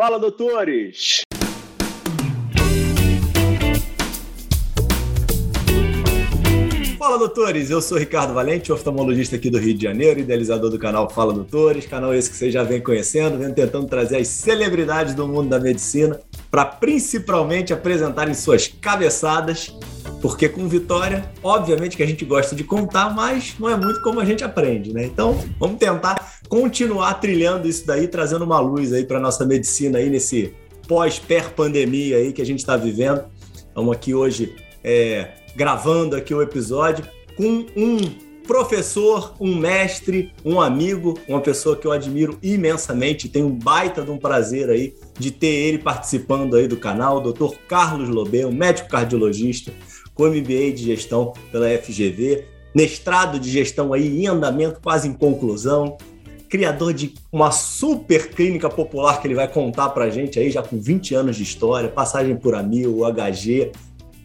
Fala, doutores! Fala, doutores! Eu sou Ricardo Valente, oftalmologista aqui do Rio de Janeiro, idealizador do canal Fala Doutores, canal esse que você já vem conhecendo, vem tentando trazer as celebridades do mundo da medicina para principalmente apresentarem suas cabeçadas, porque com vitória, obviamente que a gente gosta de contar, mas não é muito como a gente aprende, né? Então, vamos tentar continuar trilhando isso daí, trazendo uma luz aí para nossa medicina aí nesse pós-per-pandemia aí que a gente está vivendo. Estamos aqui hoje é, gravando aqui o episódio com um professor, um mestre, um amigo, uma pessoa que eu admiro imensamente, tenho um baita de um prazer aí de ter ele participando aí do canal, o Dr. Carlos Lobé, um médico cardiologista com MBA de gestão pela FGV, mestrado de gestão aí em andamento, quase em conclusão, criador de uma super clínica popular que ele vai contar pra gente aí, já com 20 anos de história, passagem por Amil, HG,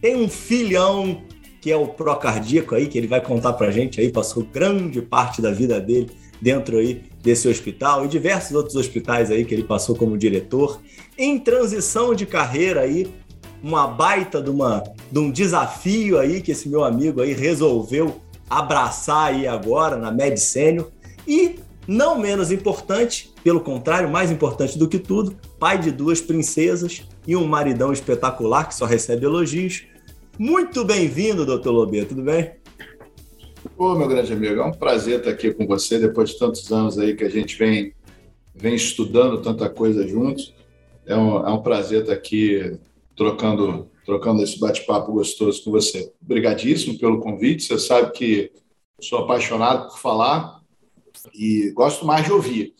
tem um filhão que é o procardíaco aí, que ele vai contar pra gente aí, passou grande parte da vida dele dentro aí desse hospital e diversos outros hospitais aí que ele passou como diretor, em transição de carreira aí, uma baita de, uma, de um desafio aí que esse meu amigo aí resolveu abraçar aí agora na Med e não menos importante, pelo contrário, mais importante do que tudo, pai de duas princesas e um maridão espetacular que só recebe elogios. Muito bem-vindo, doutor Lobê, tudo bem? Ô, meu grande amigo, é um prazer estar aqui com você depois de tantos anos aí que a gente vem, vem estudando tanta coisa juntos. É um, é um prazer estar aqui trocando, trocando esse bate-papo gostoso com você. Obrigadíssimo pelo convite. Você sabe que sou apaixonado por falar e gosto mais de ouvir,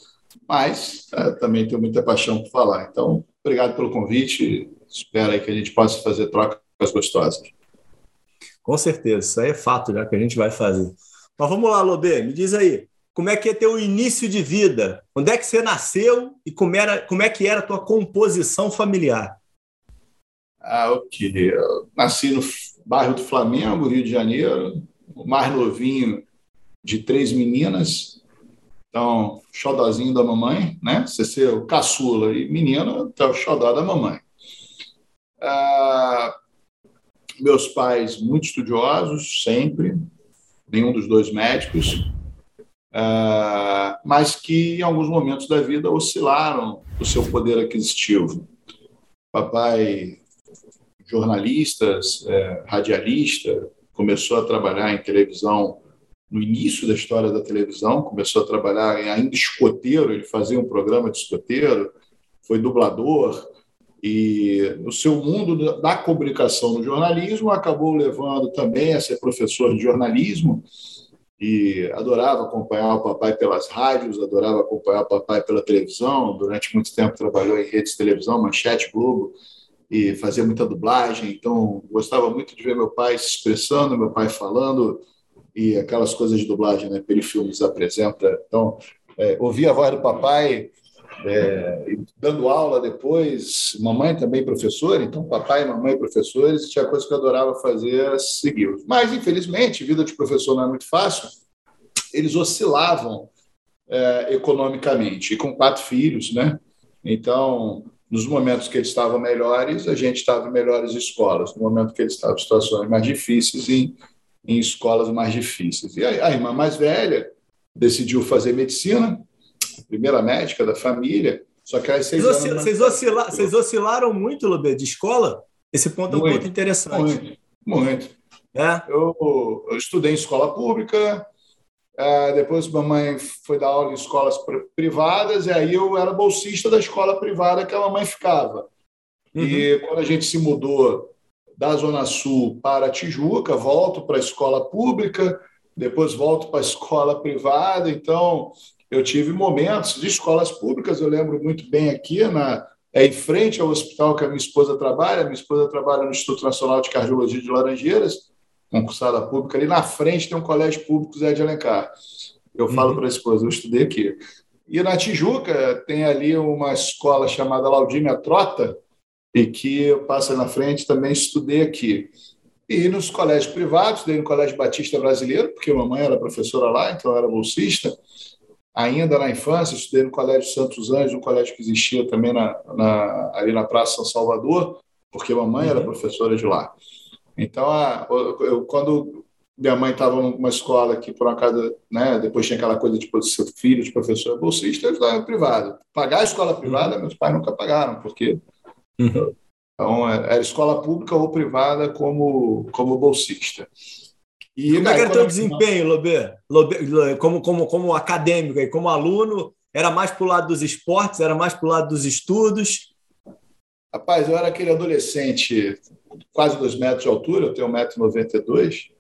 mas é, também tenho muita paixão por falar. Então, obrigado pelo convite. Espero que a gente possa fazer troca mais gostosas. Com certeza, isso aí é fato já que a gente vai fazer. Mas vamos lá, Lobê, me diz aí, como é que é teu início de vida? Onde é que você nasceu e como, era, como é que era a tua composição familiar? Ah. Eu nasci no bairro do Flamengo, Rio de Janeiro, o mais novinho de três meninas. Então, xodozinho da mamãe, né? Você ser o caçula e menina, tá o xodó da mamãe. Ah, meus pais muito estudiosos, sempre, nenhum dos dois médicos, uh, mas que em alguns momentos da vida oscilaram o seu poder aquisitivo. Papai, jornalista, é, radialista, começou a trabalhar em televisão no início da história da televisão, começou a trabalhar ainda escoteiro, ele fazia um programa de escoteiro, foi dublador, e o seu mundo da comunicação no jornalismo acabou levando também a ser professor de jornalismo e adorava acompanhar o papai pelas rádios, adorava acompanhar o papai pela televisão. Durante muito tempo trabalhou em redes de televisão, Manchete Globo, e fazia muita dublagem. Então, gostava muito de ver meu pai se expressando, meu pai falando e aquelas coisas de dublagem, né? Perifilmes apresenta. Então, é, ouvia a voz do papai é, dando aula depois, mamãe também professora, então papai e mamãe professores, tinha coisa que eu adorava fazer, seguir. Mas, infelizmente, vida de professor não é muito fácil, eles oscilavam é, economicamente, e com quatro filhos, né? Então, nos momentos que eles estavam melhores, a gente estava em melhores escolas, no momento que eles estavam em situações mais difíceis, em, em escolas mais difíceis. E a, a irmã mais velha decidiu fazer medicina, primeira médica da família, só que seis vocês, anos... Vocês, oscila... vocês oscilaram muito, Lubê, de escola? Esse ponto é um muito, ponto interessante. Muito, muito. É? Eu, eu estudei em escola pública, é, depois mamãe foi dar aula em escolas privadas, e aí eu era bolsista da escola privada que a mamãe ficava. Uhum. E quando a gente se mudou da Zona Sul para Tijuca, volto para a escola pública, depois volto para a escola privada, então eu tive momentos de escolas públicas, eu lembro muito bem aqui, na, é em frente ao hospital que a minha esposa trabalha, a minha esposa trabalha no Instituto Nacional de Cardiologia de Laranjeiras, concursada pública, ali na frente tem um colégio público Zé de Alencar. Eu falo uhum. para a esposa, eu estudei aqui. E na Tijuca tem ali uma escola chamada Laudímia Trota, e que eu passo na frente também estudei aqui. E nos colégios privados, dei no Colégio Batista Brasileiro, porque a mamãe era professora lá, então eu era bolsista, ainda na infância, estudei no Colégio Santos Anjos, um colégio que existia também na, na, ali na Praça São Salvador, porque mamãe era uhum. professora de lá. Então, a, eu, quando minha mãe estava numa escola que, por uma casa, né, depois tinha aquela coisa de ser filho de professor bolsista, eu estudava privado. Pagar a escola privada, uhum. meus pais nunca pagaram, porque uhum. então, era escola pública ou privada como, como bolsista. E, como é que era o teu desempenho, Lobê? Lobê? Como, como, como acadêmico e como aluno? Era mais para o lado dos esportes? Era mais para o lado dos estudos? Rapaz, eu era aquele adolescente, quase dois metros de altura, eu tenho 1,92m,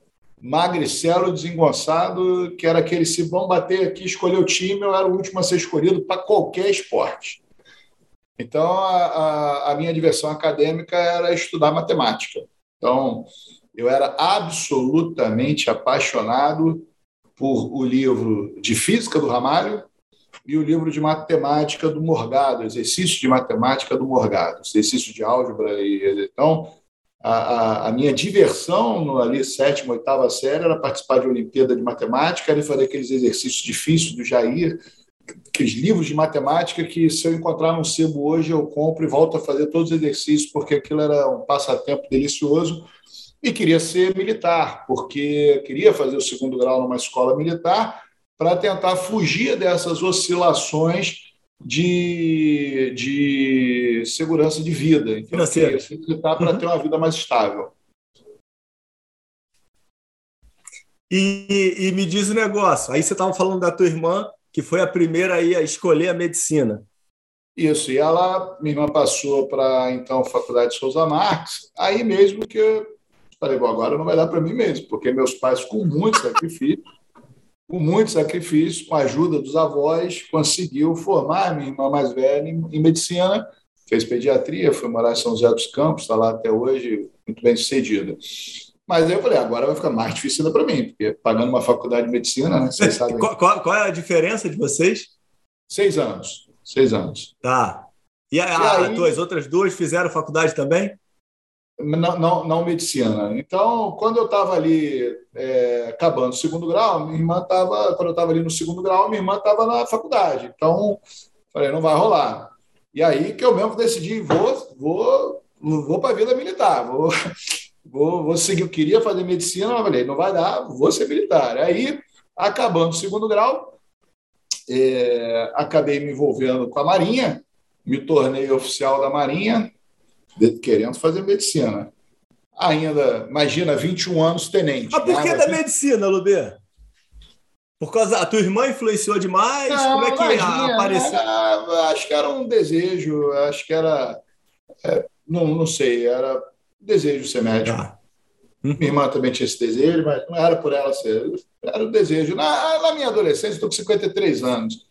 magricelo, desengonçado, que era aquele se vão bater aqui, escolher o time, eu era o último a ser escolhido para qualquer esporte. Então, a, a, a minha diversão acadêmica era estudar matemática. Então, eu era absolutamente apaixonado por o livro de física do Ramalho e o livro de matemática do Morgado, exercício de matemática do Morgado, exercício de álgebra e então a, a, a minha diversão no ali sétima, oitava série era participar de Olimpíada de Matemática, era fazer aqueles exercícios difíceis do Jair, aqueles livros de matemática que se eu encontrar no sebo hoje eu compro e volto a fazer todos os exercícios porque aquilo era um passatempo delicioso. E queria ser militar, porque queria fazer o segundo grau numa escola militar para tentar fugir dessas oscilações de, de segurança de vida. Então, Financeira. militar para uhum. ter uma vida mais estável. E, e me diz o um negócio, aí você estava falando da tua irmã, que foi a primeira aí a escolher a medicina. Isso, e ela, minha irmã passou para, então, a Faculdade de Souza Marques, aí mesmo que eu Falei, bom, agora não vai dar para mim mesmo, porque meus pais, com muito sacrifício, com muito sacrifício, com a ajuda dos avós, conseguiu formar minha irmã mais velha em, medicina, fez pediatria, foi morar em São José dos Campos, está lá até hoje, muito bem sucedida. Mas aí eu falei, agora vai ficar mais difícil ainda para mim, porque pagando uma faculdade de medicina, né? Vocês sabem. qual, qual, qual, é a diferença de vocês? Seis anos. Seis anos. Tá. E, a, e aí, as tuas outras duas fizeram faculdade também? Não, não, não medicina. Então, quando eu estava ali é, acabando o segundo grau, minha irmã estava, quando eu estava ali no segundo grau, minha irmã estava na faculdade. Então, falei, não vai rolar. E aí que eu mesmo decidi, vou, vou, vou para a vida militar, vou, vou, vou seguir. Eu queria fazer medicina, mas falei, não vai dar, vou ser militar. Aí, acabando o segundo grau, é, acabei me envolvendo com a Marinha, me tornei oficial da Marinha, querendo fazer medicina. Ainda, imagina, 21 anos tenente. Mas por que da medicina, Lubê? Por causa a tua irmã influenciou demais? Não, Como é que imagina, apareceu? Era, acho que era um desejo, acho que era. É, não, não sei, era desejo ser médico. Ah. Minha irmã também tinha esse desejo, mas não era por ela ser. Era o desejo. Na, na minha adolescência, estou com 53 anos.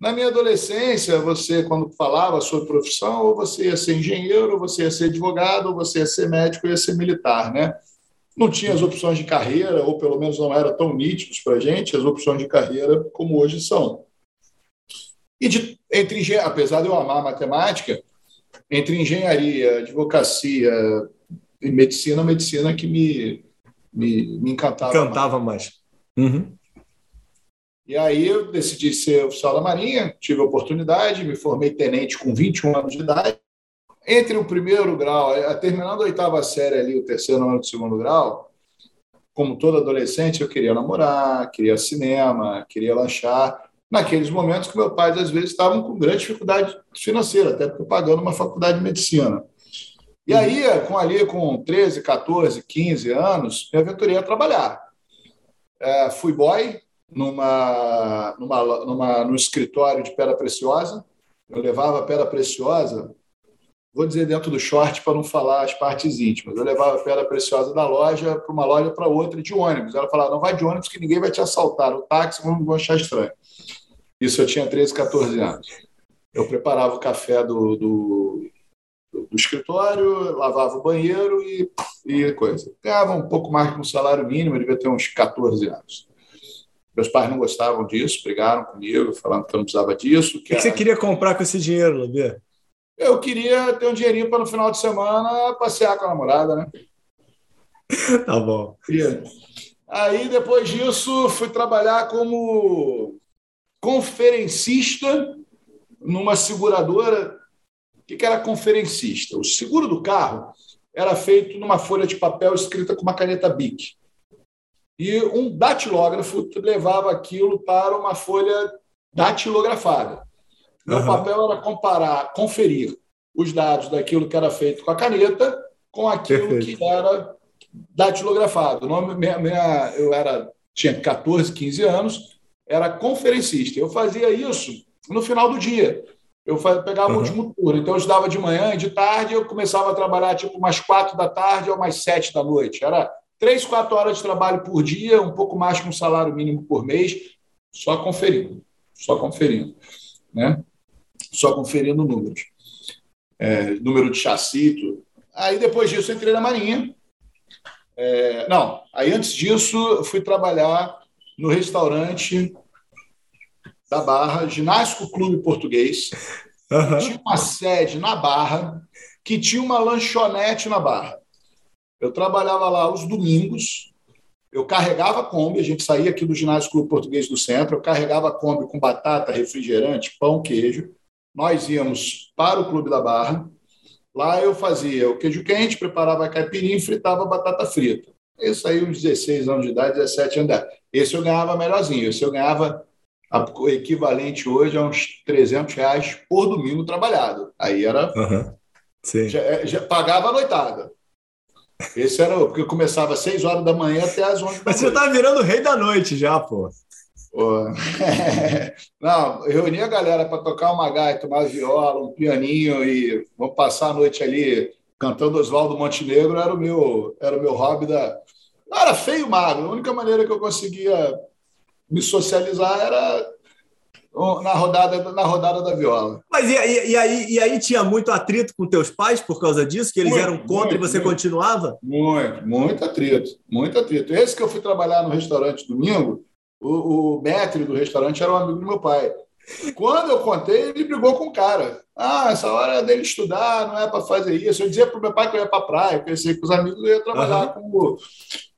Na minha adolescência, você, quando falava a sua profissão, ou você ia ser engenheiro, ou você ia ser advogado, ou você ia ser médico, ou ia ser militar, né? Não tinha as opções de carreira, ou pelo menos não eram tão nítidos para a gente, as opções de carreira como hoje são. E de, entre apesar de eu amar matemática, entre engenharia, advocacia e medicina, medicina que me, me, me encantava. Encantava mais. mais. Uhum. E aí eu decidi ser oficial da Marinha, tive a oportunidade, me formei tenente com 21 anos de idade. Entre o primeiro grau, terminando a oitava série ali, o terceiro ano do segundo grau, como todo adolescente, eu queria namorar, queria cinema, queria lanchar. Naqueles momentos que meu pai, às vezes, estavam com grande dificuldade financeira, até porque pagando uma faculdade de medicina. E aí, com ali com 13, 14, 15 anos, me aventurei a trabalhar. É, fui boy, numa, numa, numa, no escritório de pedra preciosa. Eu levava pedra preciosa, vou dizer dentro do short para não falar as partes íntimas. Eu levava pedra preciosa da loja para uma loja para outra de ônibus. Ela falava: não vai de ônibus que ninguém vai te assaltar. No táxi vão achar estranho. Isso eu tinha 13, 14 anos. Eu preparava o café do, do, do escritório, lavava o banheiro e, e coisa. Ganhava um pouco mais que um salário mínimo, devia ter uns 14 anos. Meus pais não gostavam disso, brigaram comigo, falando que eu não precisava disso. Que o que, você queria comprar com esse dinheiro, Lobê? Eu queria ter um dinheirinho para no final de semana passear com a namorada, né? tá bom. Aí, depois disso, fui trabalhar como, conferencista numa seguradora. O que era conferencista? O seguro do carro era feito numa folha de papel escrita com uma caneta BIC. E um datilógrafo levava aquilo para uma folha datilografada. Meu uhum. papel era comparar, conferir os dados daquilo que era feito com a caneta com aquilo Perfeito. que era datilografado. Minha, minha, eu era, tinha 14, 15 anos, era conferencista. Eu fazia isso no final do dia. Eu pegava uhum. o último turno. Então, eu estudava de manhã e de tarde eu começava a trabalhar tipo umas quatro da tarde ou umas sete da noite. Era três, quatro horas de trabalho por dia, um pouco mais que um salário mínimo por mês, só conferindo. Só conferindo. Né? Só conferindo números. É, número de chassi, tudo. Aí, depois disso, entrei na Marinha. É, não, aí antes disso, fui trabalhar no restaurante da Barra, Ginásio Clube Português, uhum. tinha uma sede na Barra, que tinha uma lanchonete na Barra. Eu trabalhava lá os domingos, eu carregava a Kombi, a gente saía aqui do Ginásio Clube Português do Centro, eu carregava a Kombi com batata, refrigerante, pão, queijo. Nós íamos para o Clube da Barra. Lá eu fazia o queijo quente, preparava a caipirinha e fritava a batata frita. Isso aí, uns 16 anos de idade, 17 anos de idade. Esse eu ganhava melhorzinho. Esse eu ganhava o equivalente hoje a uns 300 reais por domingo trabalhado. Aí era. Uhum. Já, já, pagava a noitada. Esse era porque eu começava às 6 horas da manhã até às 11 da Mas você tá virando rei da noite já, pô. pô. Não, eu reuni a galera para tocar uma gaita, uma viola, um pianinho e vamos passar a noite ali cantando Oswaldo Montenegro. Era o meu, era o meu hobby da. Não era feio magro, a única maneira que eu conseguia me socializar era na rodada, na rodada da viola. Mas e, e, e, aí, e aí tinha muito atrito com teus pais por causa disso? Que eles muito, eram contra muito, e você muito, continuava? Muito, muito atrito, muito atrito. Esse que eu fui trabalhar no restaurante domingo, o, o maître do restaurante era um amigo do meu pai. Quando eu contei, ele brigou com o cara. Ah, essa hora é dele estudar, não é para fazer isso. Eu dizia para o meu pai que eu ia para a praia, eu pensei que os amigos eu ia trabalhar uhum. com,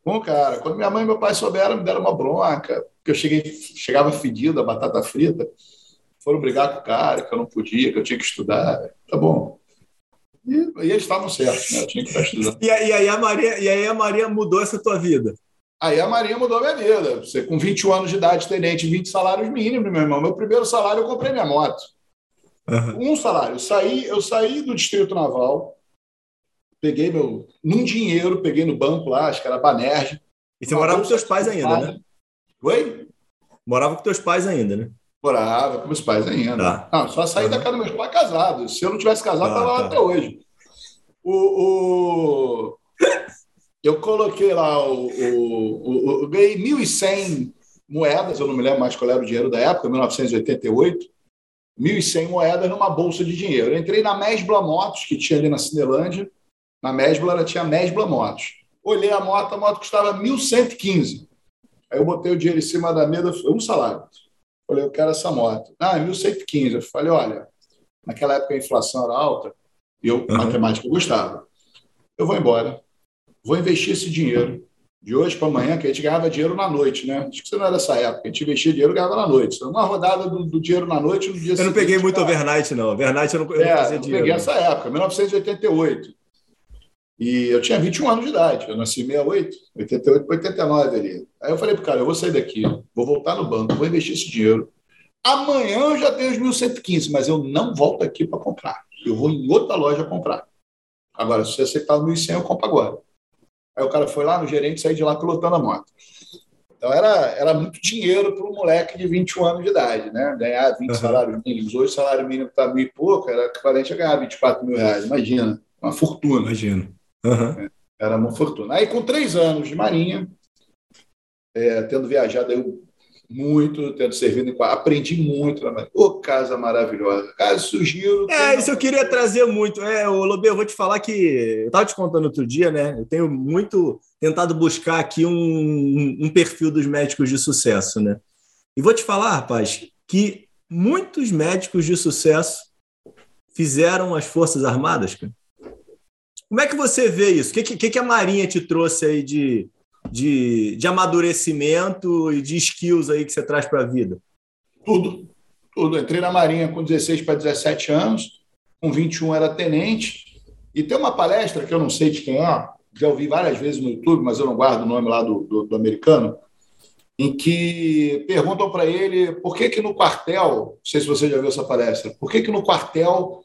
com o cara. Quando minha mãe e meu pai souberam, me deram uma bronca porque eu cheguei, chegava fedido a batata frita, foram brigar com o cara, que eu não podia, que eu tinha que estudar. Tá bom. E, e eles estavam certos, né? Eu tinha que estar estudando. E, e, aí a Maria, e aí a Maria mudou essa tua vida? Aí a Maria mudou a minha vida. Você, com 21 anos de idade, tenente, 20 salários mínimos, meu irmão. Meu primeiro salário, eu comprei minha moto. Uhum. Um salário. Eu saí, eu saí do Distrito Naval, peguei meu. Num dinheiro, peguei no banco lá, acho que era Banerj. E você morava com seus pais ainda, né? Oi? Morava com teus pais ainda, né? Morava com meus pais ainda. Tá. Não, só saí uhum. da casa dos meus pais casado. Se eu não tivesse casado, estava tá, lá tá. até hoje. O, o... Eu coloquei lá, o, o, o, eu ganhei 1.100 moedas, eu não me lembro mais qual era o dinheiro da época, 1988. 1.100 moedas numa bolsa de dinheiro. Eu entrei na Mesbla Motos, que tinha ali na Cinelândia. Na Mesbla, ela tinha Mesbla Motos. Olhei a moto, a moto custava 1.115. Aí eu botei o dinheiro em cima da mesa, um salário. Falei, eu quero essa moto. Ah, 1.115. Eu falei, olha, naquela época a inflação era alta e eu, uhum. matemática, eu gostava. Eu vou embora, vou investir esse dinheiro de hoje para amanhã, que a gente ganhava dinheiro na noite, né? Acho que você não era dessa época. A gente investia dinheiro e ganhava na noite. Uma rodada do, do dinheiro na noite no dia Eu não peguei muito overnight, não. Overnight eu não, eu é, não fazia dinheiro. Eu peguei essa época, 1988. E eu tinha 21 anos de idade, eu nasci em 68, 88 para 89 ali. Aí eu falei para o cara, eu vou sair daqui, vou voltar no banco, vou investir esse dinheiro. Amanhã eu já tenho os 1.115, mas eu não volto aqui para comprar. Eu vou em outra loja comprar. Agora, se você aceitar o 1.100, eu compro agora. Aí o cara foi lá no gerente e saiu de lá pilotando a moto. Então era, era muito dinheiro para um moleque de 21 anos de idade, né? Ganhar 20 uhum. salários mínimos. Hoje o salário mínimo está mil e pouco, era equivalente a ganhar 24 mil reais. Imagina, uma fortuna. Imagina. Uhum. Era uma fortuna. Aí, com três anos de marinha, é, tendo viajado eu muito, tendo servido aprendi muito na Marinha. Ô, casa maravilhosa. Casa, sugiro. É, isso eu queria trazer muito. É, o Lobê, eu vou te falar que eu estava te contando outro dia, né? Eu tenho muito tentado buscar aqui um, um perfil dos médicos de sucesso, né? E vou te falar, rapaz, que muitos médicos de sucesso fizeram as Forças Armadas, cara. Como é que você vê isso? O que, que, que a Marinha te trouxe aí de, de, de amadurecimento e de skills aí que você traz para a vida? Tudo. Tudo. Entrei na Marinha com 16 para 17 anos, com 21 era tenente. E tem uma palestra que eu não sei de quem é, já ouvi várias vezes no YouTube, mas eu não guardo o nome lá do, do, do americano, em que perguntam para ele por que que no quartel, não sei se você já viu essa palestra, por que que no quartel,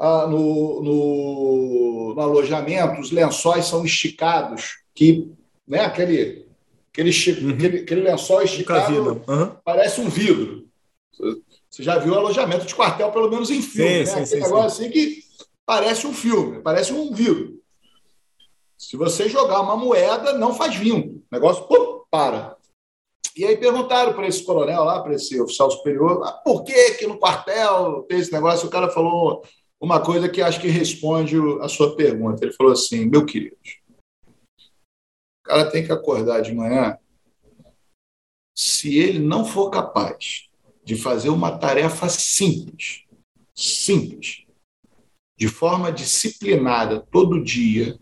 ah, no, no, no, alojamento, os lençóis são esticados, que né, aquele, aquele, uhum. aquele, aquele lençol esticado uhum. parece um vidro. Você já viu o alojamento de quartel, pelo menos em filme, sim, né? Sim, negócio sim. assim que parece um filme, parece um vidro. Se você jogar uma moeda, não faz vinho. O negócio pum, para. E aí perguntaram para esse coronel lá, para esse oficial superior, ah, por que que no quartel tem esse negócio? O cara falou uma coisa que acho que responde a sua pergunta. Ele falou assim, meu querido, o cara tem que acordar de manhã, se ele não for capaz de fazer uma tarefa simples, simples, de forma disciplinada todo dia,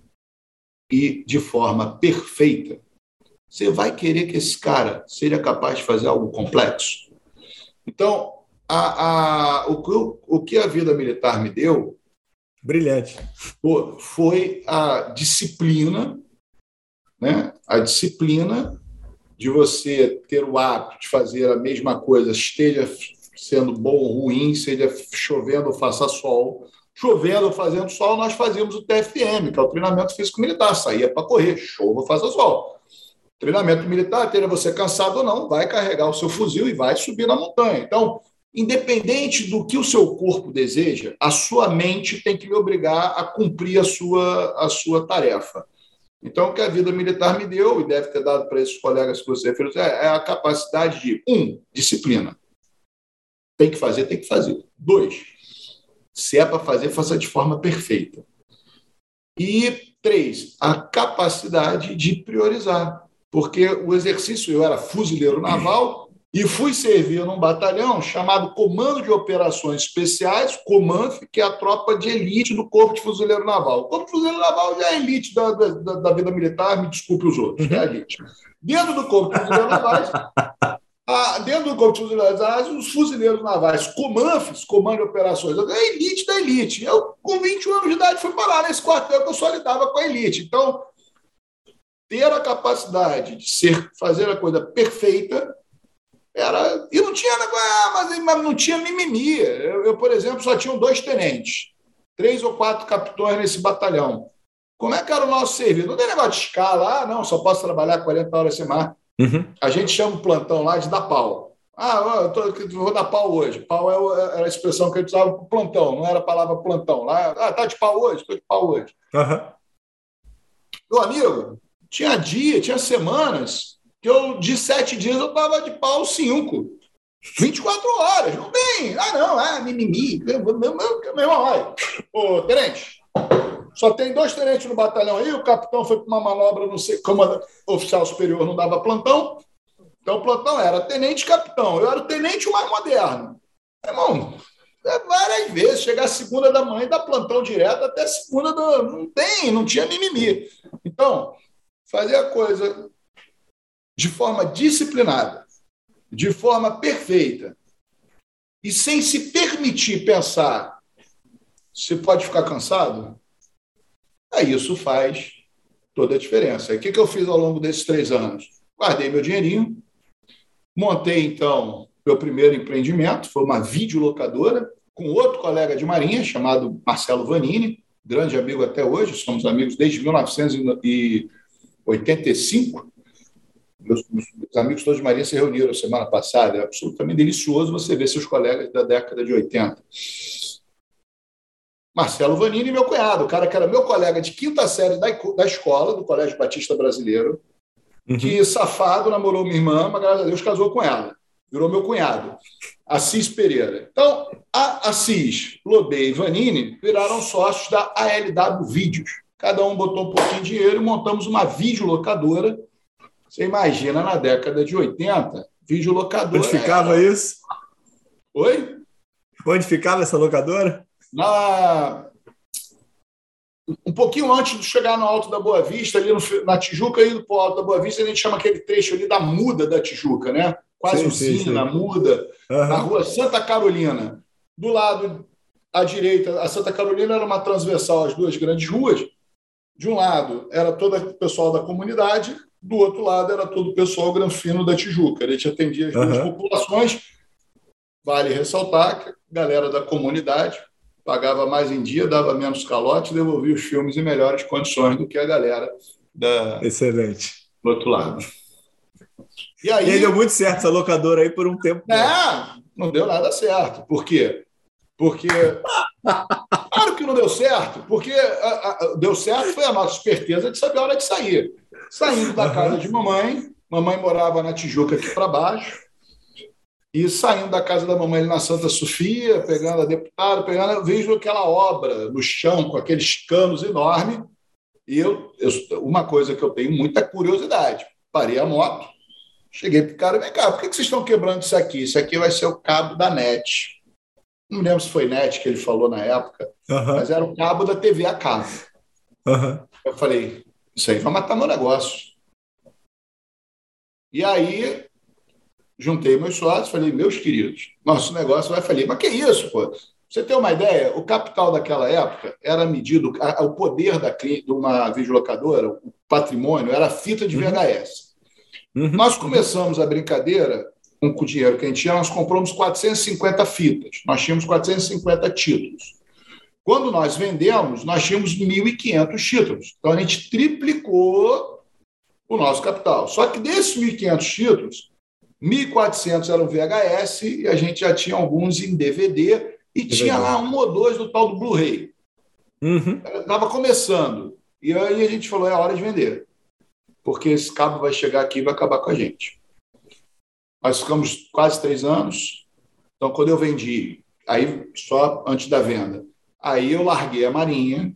e de forma perfeita, você vai querer que esse cara seja capaz de fazer algo complexo? Então, a, a, o, o que a vida militar me deu. Brilhante. Foi a disciplina, né? a disciplina de você ter o hábito de fazer a mesma coisa, esteja sendo bom ou ruim, seja chovendo ou faça sol, chovendo, fazendo sol, nós fazíamos o TFM, que é o treinamento físico militar. Saía para correr, chova, faça sol. Treinamento militar, teria você cansado ou não, vai carregar o seu fuzil e vai subir na montanha. Então, independente do que o seu corpo deseja, a sua mente tem que lhe obrigar a cumprir a sua, a sua tarefa. Então, o que a vida militar me deu, e deve ter dado para esses colegas que você fez, é, é a capacidade de, um, disciplina. Tem que fazer, tem que fazer. Dois, se é para fazer, faça de forma perfeita. E três, a capacidade de priorizar. Porque o exercício, eu era fuzileiro naval e fui servir num batalhão chamado Comando de Operações Especiais, COMANF, que é a tropa de elite do Corpo de Fuzileiro Naval. O Corpo de Fuzileiro Naval já é elite da, da, da vida militar, me desculpe os outros, é a elite. Dentro do Corpo de Fuzileiro Naval, ah, dentro do Corpo de Fuzileiros Navais, os fuzileiros navais, COMANFs, Comando de Operações, é a elite da elite. Eu, com 21 anos de idade, fui parar nesse quartel que eu só lidava com a elite. Então, ter a capacidade de ser, fazer a coisa perfeita era. E não tinha ah, mas, mas não tinha mimimi. Eu, eu, por exemplo, só tinha dois tenentes, três ou quatro capitões nesse batalhão. Como é que era o nosso serviço? Não tem negócio de escala, ah, não, só posso trabalhar 40 horas semana. Uhum. A gente chama o plantão lá de dar pau. Ah, eu, tô, eu vou dar pau hoje. Pau é era a expressão que a gente usava para plantão, não era a palavra plantão. Lá, ah, tá de pau hoje? Estou de pau hoje. Uhum. Meu amigo, tinha dia, tinha semanas que eu, de sete dias, eu estava de pau cinco. 24 horas, não tem. Ah, não, ah, mimimi. Meu, olha. Ô, tenente, só tem dois tenentes no batalhão aí, o capitão foi para uma manobra, não sei, como oficial superior não dava plantão. Então o plantão era tenente capitão. Eu era o tenente mais moderno. Irmão, é várias vezes, chegar segunda da manhã e dar plantão direto até segunda da. Não tem, não tinha mimimi. Então, fazer a coisa de forma disciplinada, de forma perfeita, e sem se permitir pensar, você pode ficar cansado? Aí isso faz toda a diferença. O que, eu fiz ao longo desses três anos? Guardei meu dinheirinho, montei, então, meu primeiro empreendimento, foi uma videolocadora, com outro colega de marinha, chamado Marcelo Vanini, grande amigo até hoje, somos amigos desde 1985. Meus, meus amigos todos de marinha se reuniram semana passada, é absolutamente delicioso você ver seus colegas da década de 80. Marcelo Vanini, meu cunhado, o cara que era meu colega de quinta série da, da escola, do Colégio Batista Brasileiro, uhum. que safado namorou minha irmã, mas graças a Deus casou com ela. Virou meu cunhado, Assis Pereira. Então, a Assis, Lobê e Vanini viraram sócios da ALW Vídeos. Cada um botou um pouquinho de dinheiro e montamos uma videolocadora. Você imagina, na década de 80, videolocadora. Onde ficava era... isso? Oi? Onde ficava essa locadora? na um pouquinho antes de chegar no Alto da Boa Vista, ali no, na Tijuca, indo para o Alto da Boa Vista, a gente chama aquele trecho ali da muda da Tijuca, né? quase sim, usina, sim, sim. muda, uhum. na rua Santa Carolina. Do lado à direita, a Santa Carolina era uma transversal às duas grandes ruas. De um lado era todo o pessoal da comunidade, do outro lado era todo o pessoal granfino da Tijuca. Ele te atendia as duas uhum. populações. Vale ressaltar que a galera da comunidade pagava mais em dia, dava menos calote, devolvia os filmes em melhores condições do que a galera da... Excelente. do outro lado. E aí e deu muito certo essa locadora aí por um tempo. É, não deu nada certo. Por quê? Porque. claro que não deu certo, porque a, a, deu certo foi a nossa esperteza de saber a hora de sair. Saindo da casa de mamãe, mamãe morava na Tijuca aqui para baixo, e saindo da casa da mamãe na Santa Sofia, pegando a deputada, pegando, eu vejo aquela obra no chão com aqueles canos enormes. E eu, eu, uma coisa que eu tenho muita curiosidade: parei a moto, cheguei para o cara, vem cá, por que, que vocês estão quebrando isso aqui? Isso aqui vai ser o cabo da net. Não lembro se foi net que ele falou na época, uhum. mas era o cabo da TV a cabo. Uhum. Eu falei, isso aí vai matar meu negócio. E aí, juntei meus sócios, falei, meus queridos, nosso negócio vai falir. Mas que isso, pô? Você tem uma ideia? O capital daquela época era medido, o poder da, de uma videolocadora, o patrimônio, era fita de VHS. Uhum. uhum. Nós começamos a brincadeira com o dinheiro que a gente tinha, nós compramos 450 fitas, nós tínhamos 450 títulos. Quando nós vendemos, nós tínhamos 1.500 títulos. Então, a gente triplicou o nosso capital. Só que desses 1.500 títulos, 1.400 eram VHS e a gente já tinha alguns em DVD e tinha lá um ou dois do tal do Blu-ray. Estava uhum. começando. E aí a gente falou, é hora de vender. Porque esse cabo vai chegar aqui e vai acabar com a gente. Nós ficamos quase três anos. Então, quando eu vendi, aí só antes da venda, aí eu larguei a Marinha,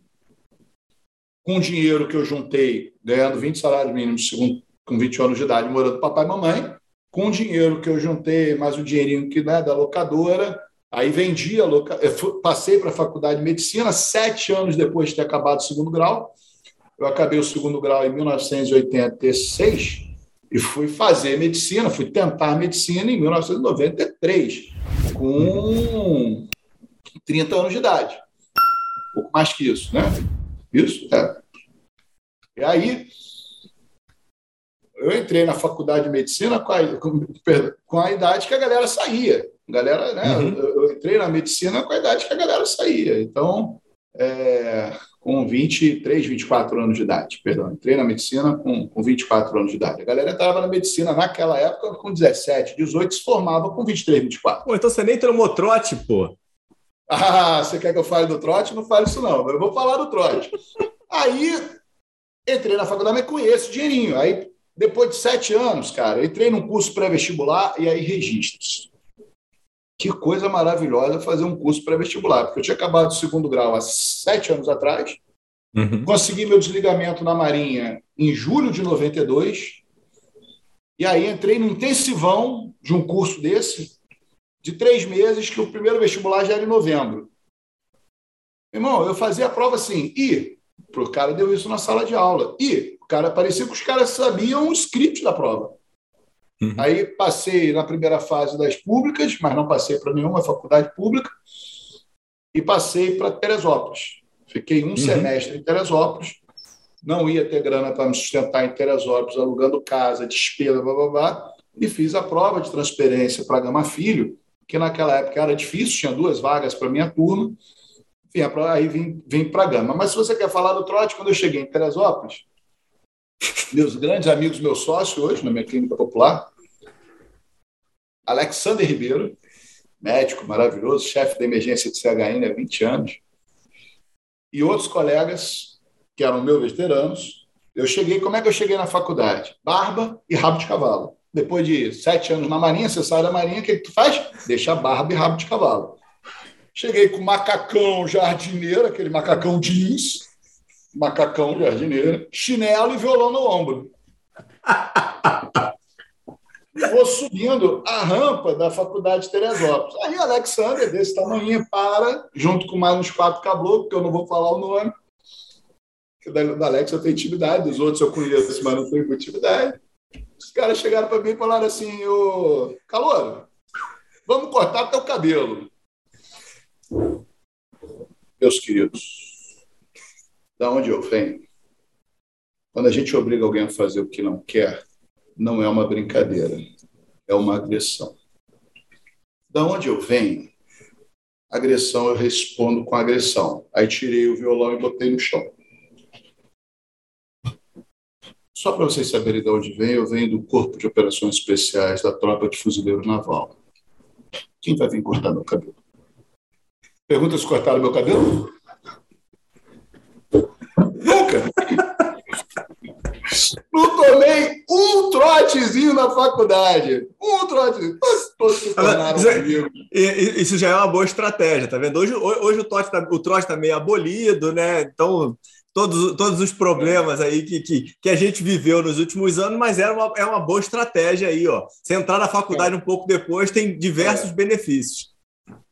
com o dinheiro que eu juntei, ganhando 20 salários mínimos segundo, com 20 anos de idade, morando com papai e mamãe, com o dinheiro que eu juntei, mais o dinheirinho que, né, da locadora, aí vendi a loca... passei para a faculdade de medicina, sete anos depois de ter acabado o segundo grau. Eu acabei o segundo grau em 1986 e fui fazer medicina, fui tentar medicina em 1993, com 30 anos de idade. Um pouco mais que isso, né? Isso, é. E aí, eu entrei na faculdade de medicina com a, com, com a idade que a galera saía. galera, né? Uhum. Eu, eu, entrei na medicina com a idade que a galera saía. Então, é, com 23, 24 anos de idade, perdão. Entrei na medicina com, com 24 anos de idade. A galera entrava na medicina naquela época com 17, 18, se formava com 23, 24. Pô, então você nem tomou trote, pô. Ah, você quer que eu fale do trote? Não fale isso não, eu vou falar do trote. Aí, entrei na faculdade, mas conheço o dinheirinho. Aí, depois de sete anos, cara, entrei num curso pré-vestibular e aí registros que coisa maravilhosa fazer um curso pré-vestibular, porque eu tinha acabado o segundo grau há sete anos atrás, uhum. consegui meu desligamento na Marinha em julho de 92, e aí entrei no intensivão de um curso desse, de três meses, que o primeiro vestibular já era em novembro. Irmão, eu fazia a prova assim, e o cara deu isso na sala de aula, e o cara parecia que os caras sabiam o script da prova. Uhum. Aí passei na primeira fase das públicas, mas não passei para nenhuma faculdade pública, e passei para Teresópolis. Fiquei um uhum. semestre em Teresópolis, não ia ter grana para me sustentar em Teresópolis, alugando casa, despesa, blá, blá, blá, e fiz a prova de transferência para Gama Filho, que naquela época era difícil, tinha duas vagas para minha turma, enfim, aí vim, vim para Gama. Mas se você quer falar do trote, quando eu cheguei em Teresópolis, meus grandes amigos, meu sócio hoje na minha clínica popular, Alexander Ribeiro, médico maravilhoso, chefe da emergência de CHN há 20 anos, e outros colegas que eram meus veteranos. Eu cheguei, como é que eu cheguei na faculdade? Barba e rabo de cavalo. Depois de sete anos na Marinha, você sai da Marinha, o que, que tu faz? Deixa barba e rabo de cavalo. Cheguei com macacão jardineiro, aquele macacão jeans, macacão jardineiro, chinelo e violão no ombro. vou subindo a rampa da faculdade de Teresópolis. Aí Alexander, desse tamanho, para, junto com mais uns quatro caboclos, que eu não vou falar o nome, que da, Alex eu tenho intimidade, dos outros eu conheço, mas não tenho intimidade. Caras chegaram para mim e falaram assim: Ô, Calor, vamos cortar teu cabelo. Meus queridos, da onde eu venho, quando a gente obriga alguém a fazer o que não quer, não é uma brincadeira, é uma agressão. Da onde eu venho, agressão eu respondo com agressão. Aí tirei o violão e botei no chão. Só para vocês saberem de onde venho, eu venho do Corpo de Operações Especiais da Tropa de Fuzileiro Naval. Quem vai vir cortar meu cabelo? Pergunta se cortaram meu cabelo? Nunca! Não tomei um trotezinho na faculdade. Um trotezinho. Todos se tornaram isso, isso já é uma boa estratégia, tá vendo? Hoje, hoje o, trote tá, o trote está meio abolido, né? Então, todos, todos os problemas aí que, que, que, a gente viveu nos últimos anos, mas era uma, é uma boa estratégia aí, ó. Você entrar na faculdade é. um pouco depois tem diversos é. benefícios.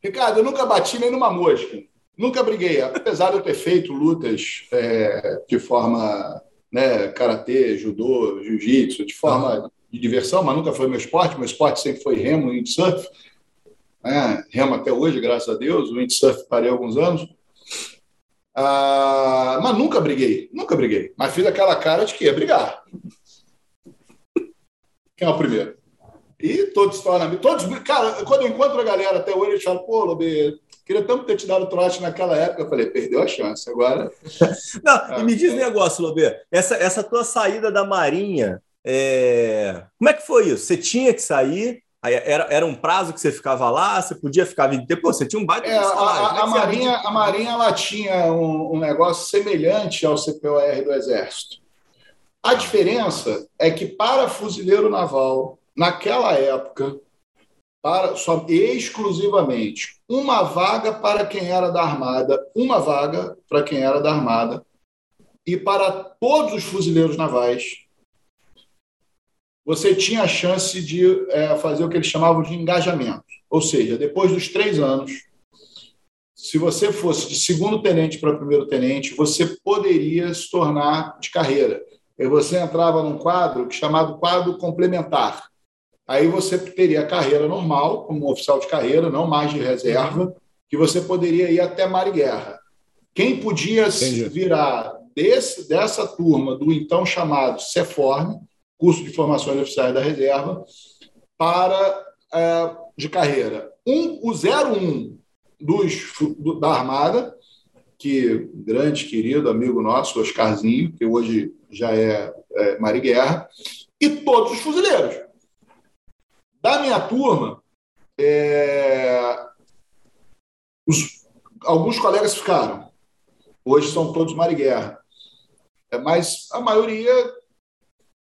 Ricardo, eu nunca bati nem numa mosca. Nunca briguei, apesar de eu ter feito lutas é, de forma né, karatê, judô, jiu-jitsu, de forma de diversão, mas nunca foi meu esporte. Meu esporte sempre foi remo e windsurf. Né? Remo até hoje, graças a Deus. O windsurf parei alguns anos. Ah, mas nunca briguei, nunca briguei. Mas fiz aquela cara de que ia brigar. Quem é o primeiro? E todos falam, todos, cara, quando eu encontro a galera até hoje, eles falam, pô, Lobê, Queria tanto ter te dado trote naquela época. Eu falei, perdeu a chance. Agora. Não, ah, e me diz um negócio, Lobê. Essa, essa tua saída da Marinha, é... como é que foi isso? Você tinha que sair? Era, era um prazo que você ficava lá? Você podia ficar Depois você tinha um baita é, a, a, é a, Marinha, a Marinha ela tinha um, um negócio semelhante ao CPOR do Exército. A diferença é que para fuzileiro naval, naquela época, para só exclusivamente uma vaga para quem era da Armada, uma vaga para quem era da Armada, e para todos os fuzileiros navais, você tinha a chance de é, fazer o que eles chamavam de engajamento. Ou seja, depois dos três anos, se você fosse de segundo tenente para primeiro tenente, você poderia se tornar de carreira. E você entrava num quadro chamado quadro complementar aí você teria carreira normal, como oficial de carreira, não mais de reserva, que você poderia ir até Marighera. Quem podia Entendi. virar desse, dessa turma do então chamado CEFORM, curso de formação de oficiais da reserva, para é, de carreira. Um, o 01 dos, do, da Armada, que grande, querido amigo nosso, Oscarzinho, que hoje já é, é Marighera, e todos os fuzileiros. Da minha turma, é... Os... alguns colegas ficaram. Hoje são todos Marighera. É, mas a maioria,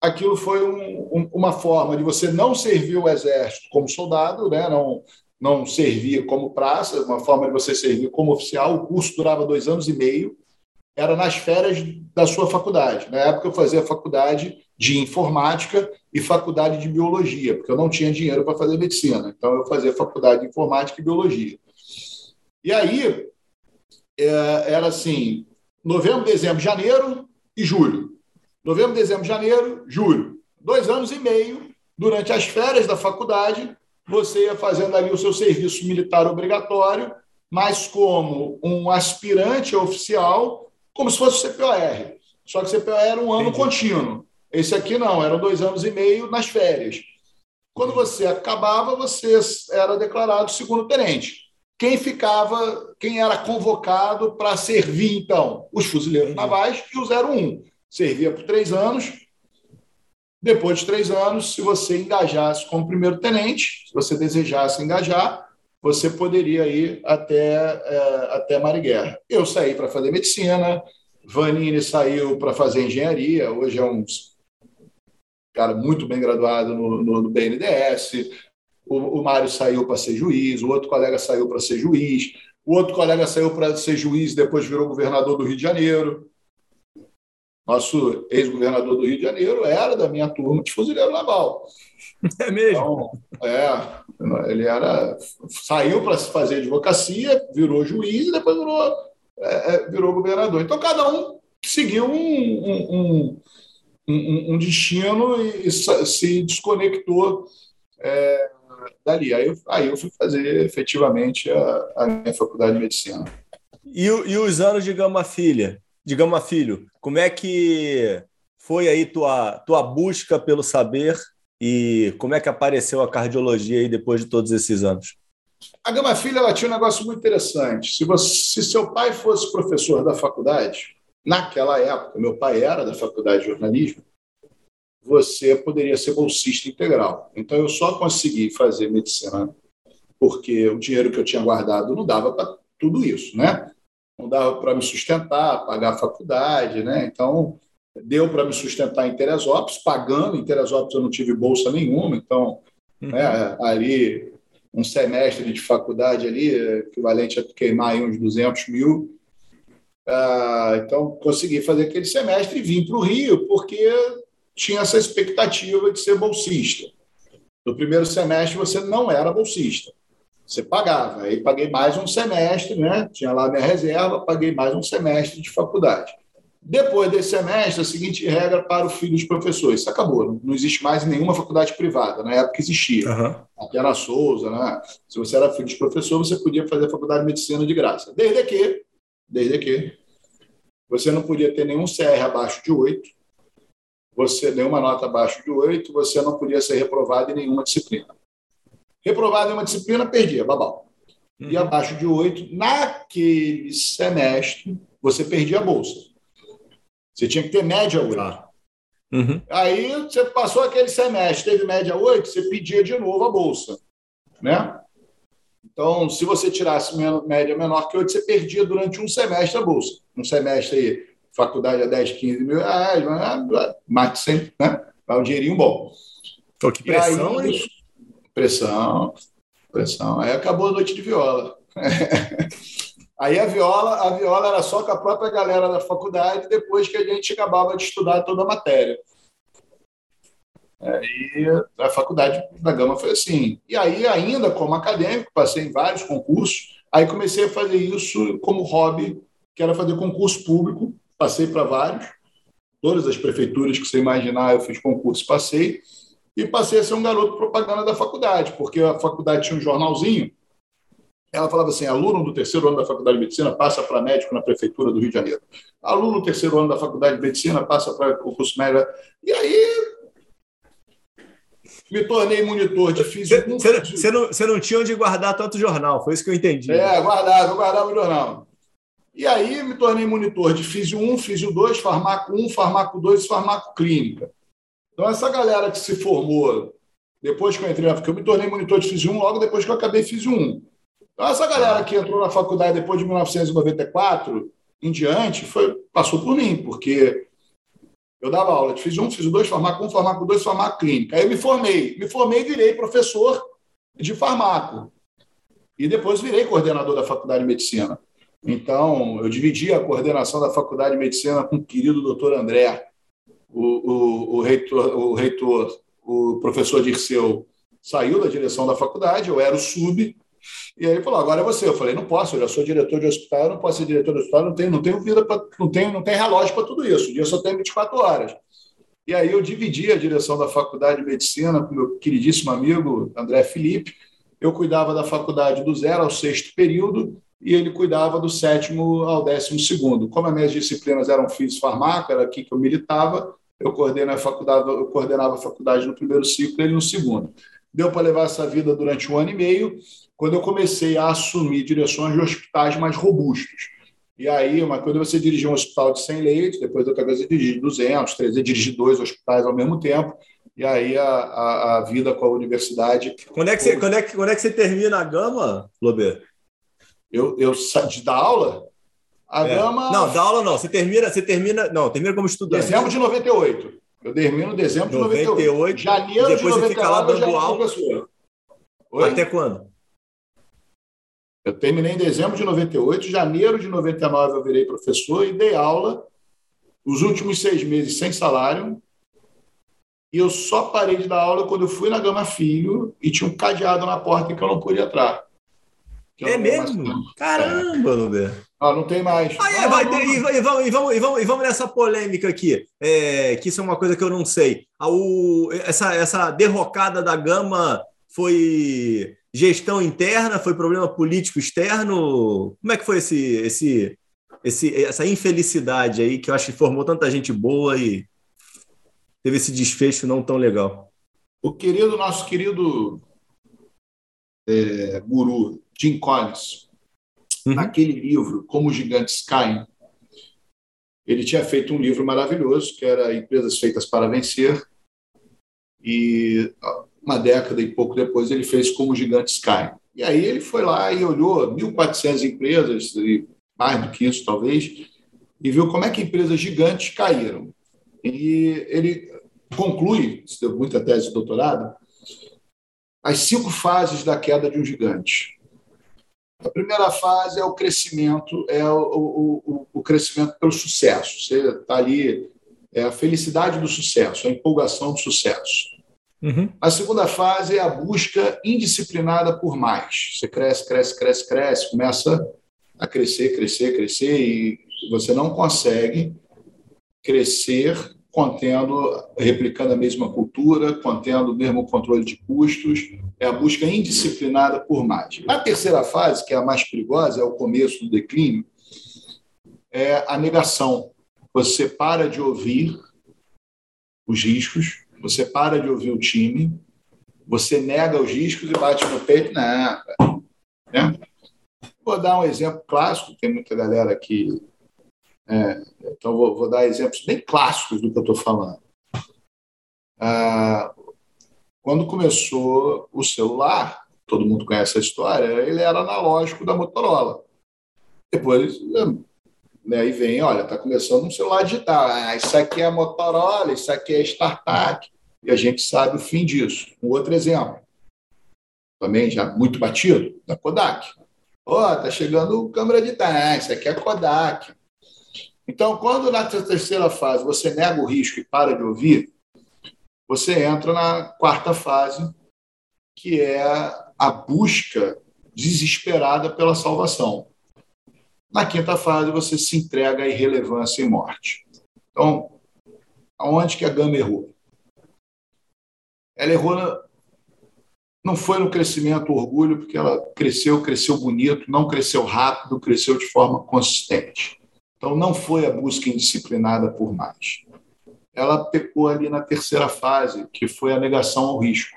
aquilo foi um, um, uma forma de você não servir o exército como soldado, né? não, não servir como praça, uma forma de você servir como oficial. O curso durava dois anos e meio, era nas férias da sua faculdade. Na época eu fazia faculdade de informática e faculdade de biologia, porque eu não tinha dinheiro para fazer medicina. Então, eu fazia faculdade de informática e biologia. E aí, é, era assim: novembro, dezembro, janeiro e julho. Novembro, dezembro, janeiro, julho. Dois anos e meio, durante as férias da faculdade, você ia fazendo ali o seu serviço militar obrigatório, mas como um aspirante oficial, como se fosse o CPOR. Só que o CPOR era um ano Entendi. contínuo. Esse aqui não, eram dois anos e meio nas férias. Quando você acabava, você era declarado segundo tenente. Quem ficava, quem era convocado para servir, então? Os fuzileiros navais e o 01. Servia por três anos. Depois de três anos, se você engajasse como primeiro tenente, se você desejasse engajar, você poderia ir até, é, até Marighera. Eu saí para fazer medicina, Vanini saiu para fazer engenharia, hoje é um cara muito bem graduado no, no, no BNDES, o, o Mário saiu para ser juiz, o outro colega saiu para ser juiz, o outro colega saiu para ser juiz depois virou governador do Rio de Janeiro. Nosso ex-governador do Rio de Janeiro era da minha turma de fuzileiro naval. É mesmo? Então, é, ele era, saiu para fazer advocacia, virou juiz e depois virou, é, é, virou governador. Então, cada um seguiu um, um, um um, um destino e, e, se desconectou é, dali. Aí eu, aí eu fui fazer efetivamente a, a minha faculdade de medicina. E, e os anos de Gama Filha, de Gama Filho, como é que foi aí tua, tua busca pelo saber e como é que apareceu a cardiologia aí depois de todos esses anos? A Gama Filha ela tinha um negócio muito interessante. Se, você, se seu pai fosse professor da faculdade, naquela época, meu pai era da faculdade de jornalismo, você poderia ser bolsista integral. Então, eu só consegui fazer medicina porque o dinheiro que eu tinha guardado não dava para tudo isso, né? Não dava para me sustentar, pagar a faculdade, né? Então, deu para me sustentar em Teresópolis, pagando. Em Teresópolis eu não tive bolsa nenhuma, então, uhum. né, ali, um semestre de faculdade ali, equivalente a queimar uns 200 mil. Ah, então, consegui fazer aquele semestre e vim para o Rio, porque tinha essa expectativa de ser bolsista. No primeiro semestre você não era bolsista. Você pagava. Aí paguei mais um semestre, né? Tinha lá minha reserva, paguei mais um semestre de faculdade. Depois desse semestre, a seguinte regra para o filho dos professores. Isso acabou. Não existe mais nenhuma faculdade privada. Na época existia. Uhum. Até na Souza, né? Se você era filho de professor, você podia fazer a faculdade de medicina de graça. Desde que, desde que você não podia ter nenhum CR abaixo de 8, você nenhuma nota abaixo de 8, você não podia ser reprovado em nenhuma disciplina. Reprovado em uma disciplina, perdia, babau. Uhum. E abaixo de 8, naquele semestre, você perdia a bolsa. Você tinha que ter média 8. Ah. Uhum. Aí você passou aquele semestre, teve média 8, você pedia de novo a bolsa. Né? Então, se você tirasse média menor que 8, você perdia durante um semestre a bolsa. Um semestre aí, faculdade a 10, 15 mil reais, mais de 100, né? Vai um dinheirinho bom. Pô, que pressão, aí, hein? Pressão, pressão. Aí acabou a noite de viola. Aí a viola, a viola era só com a própria galera da faculdade, depois que a gente acabava de estudar toda a matéria. Aí a faculdade da Gama foi assim. E aí, ainda como acadêmico, passei em vários concursos, aí comecei a fazer isso como hobby, que era fazer concurso público, passei para vários, todas as prefeituras que você imaginar, eu fiz concurso, passei, e passei a ser um garoto propaganda da faculdade, porque a faculdade tinha um jornalzinho, ela falava assim: aluno do terceiro ano da faculdade de medicina passa para médico na prefeitura do Rio de Janeiro. Aluno do terceiro ano da faculdade de medicina passa para o curso médico. E aí me tornei monitor de física. Você não, você não tinha onde guardar tanto jornal, foi isso que eu entendi. É, guardava, eu guardava o jornal. E aí me tornei monitor de Físio 1, Físio 2, Farmaco 1, Farmaco 2 e Farmaco Clínica. Então, essa galera que se formou depois que eu entrei, porque eu me tornei monitor de Físio 1 logo depois que eu acabei Físio 1. Então, essa galera que entrou na faculdade depois de 1994 em diante foi, passou por mim, porque eu dava aula de Físio 1, Físio 2, Farmaco 1, Farmaco 2, Farmaco Clínica. Aí eu me formei. Me formei e virei professor de farmaco. E depois virei coordenador da Faculdade de Medicina. Então, eu dividi a coordenação da Faculdade de Medicina com o querido doutor André, o, o, o, reitor, o reitor, o professor Dirceu, saiu da direção da faculdade, eu era o sub, e aí ele falou: agora é você. Eu falei: não posso, eu já sou diretor de hospital, eu não posso ser diretor de hospital, não tenho, não tenho vida, pra, não, tenho, não tenho relógio para tudo isso, o dia só tem 24 horas. E aí eu dividi a direção da faculdade de medicina com meu queridíssimo amigo André Felipe. Eu cuidava da faculdade do zero ao sexto período e ele cuidava do sétimo ao décimo segundo. Como as minhas disciplinas eram físico farmácia, era aqui que eu militava, eu coordenava a faculdade, eu coordenava a faculdade no primeiro ciclo e ele no segundo. Deu para levar essa vida durante um ano e meio, quando eu comecei a assumir direções de hospitais mais robustos. E aí, uma coisa é você dirigir um hospital de 100 leitos, depois outra coisa é dirigir 200, 300, dirigir dois hospitais ao mesmo tempo. E aí a, a, a vida com a universidade. Quando é que você, quando é que, quando é que você termina a gama, Lober? Eu, eu de dar aula? A é. Gama. Não, da aula não. Você termina, você termina. Não, termina como estudante. Dezembro de 98. Eu termino em dezembro de 98. 98 Janeiro depois de 99, você fica lá dando aula. Até quando? Eu terminei em dezembro de 98, janeiro de 99 eu virei professor e dei aula os últimos seis meses sem salário. E eu só parei de dar aula quando eu fui na Gama Filho e tinha um cadeado na porta que eu não podia entrar. É mesmo? Caramba, é. Luber. Ah, não tem mais. Ah, é, vai ter, e, e, vamos, e, vamos, e, vamos, e vamos nessa polêmica aqui, é, que isso é uma coisa que eu não sei. A, o, essa, essa derrocada da Gama foi gestão interna, foi problema político externo? Como é que foi esse, esse, esse, essa infelicidade aí que eu acho que formou tanta gente boa e teve esse desfecho não tão legal? O querido, nosso querido é, guru, Jim Collins, uhum. naquele livro, Como os Gigantes Caem, ele tinha feito um livro maravilhoso, que era Empresas Feitas para Vencer, e uma década e pouco depois ele fez Como os Gigantes Caem. E aí ele foi lá e olhou 1.400 empresas, mais do que isso talvez, e viu como é que empresas gigantes caíram. E ele conclui, isso deu muita tese de doutorado, as cinco fases da queda de um gigante. A primeira fase é o crescimento, é o, o, o crescimento pelo sucesso. Você está ali, é a felicidade do sucesso, a empolgação do sucesso. Uhum. A segunda fase é a busca indisciplinada por mais. Você cresce, cresce, cresce, cresce, começa a crescer, crescer, crescer e você não consegue crescer contendo, replicando a mesma cultura, contendo o mesmo controle de custos, é a busca indisciplinada por mais. A terceira fase, que é a mais perigosa, é o começo do declínio, é a negação. Você para de ouvir os riscos, você para de ouvir o time, você nega os riscos e bate no peito, não. Né? Vou dar um exemplo clássico, tem muita galera aqui. É, então, vou, vou, dar exemplos bem clássicos do que eu estou falando. Ah, quando começou o celular, todo mundo conhece a história, ele era analógico da Motorola. Depois, né, aí vem, olha, está começando um celular digital. Ah, isso aqui é Motorola, isso aqui é startup e a gente sabe o fim disso. Um outro exemplo, também já muito batido, da Kodak. Ó, oh, tá chegando câmera de ah, isso aqui é Kodak. Então, quando na terceira fase você nega o risco e para de ouvir, você entra na quarta fase, que é a busca desesperada pela salvação. Na quinta fase, você se entrega à irrelevância e morte. Então, aonde que a Gama errou? Ela errou, na... não foi no crescimento orgulho, porque ela cresceu, cresceu bonito, não cresceu rápido, cresceu de forma consistente. Então, não foi a busca indisciplinada por mais. Ela pecou ali na terceira fase, que foi a negação ao risco.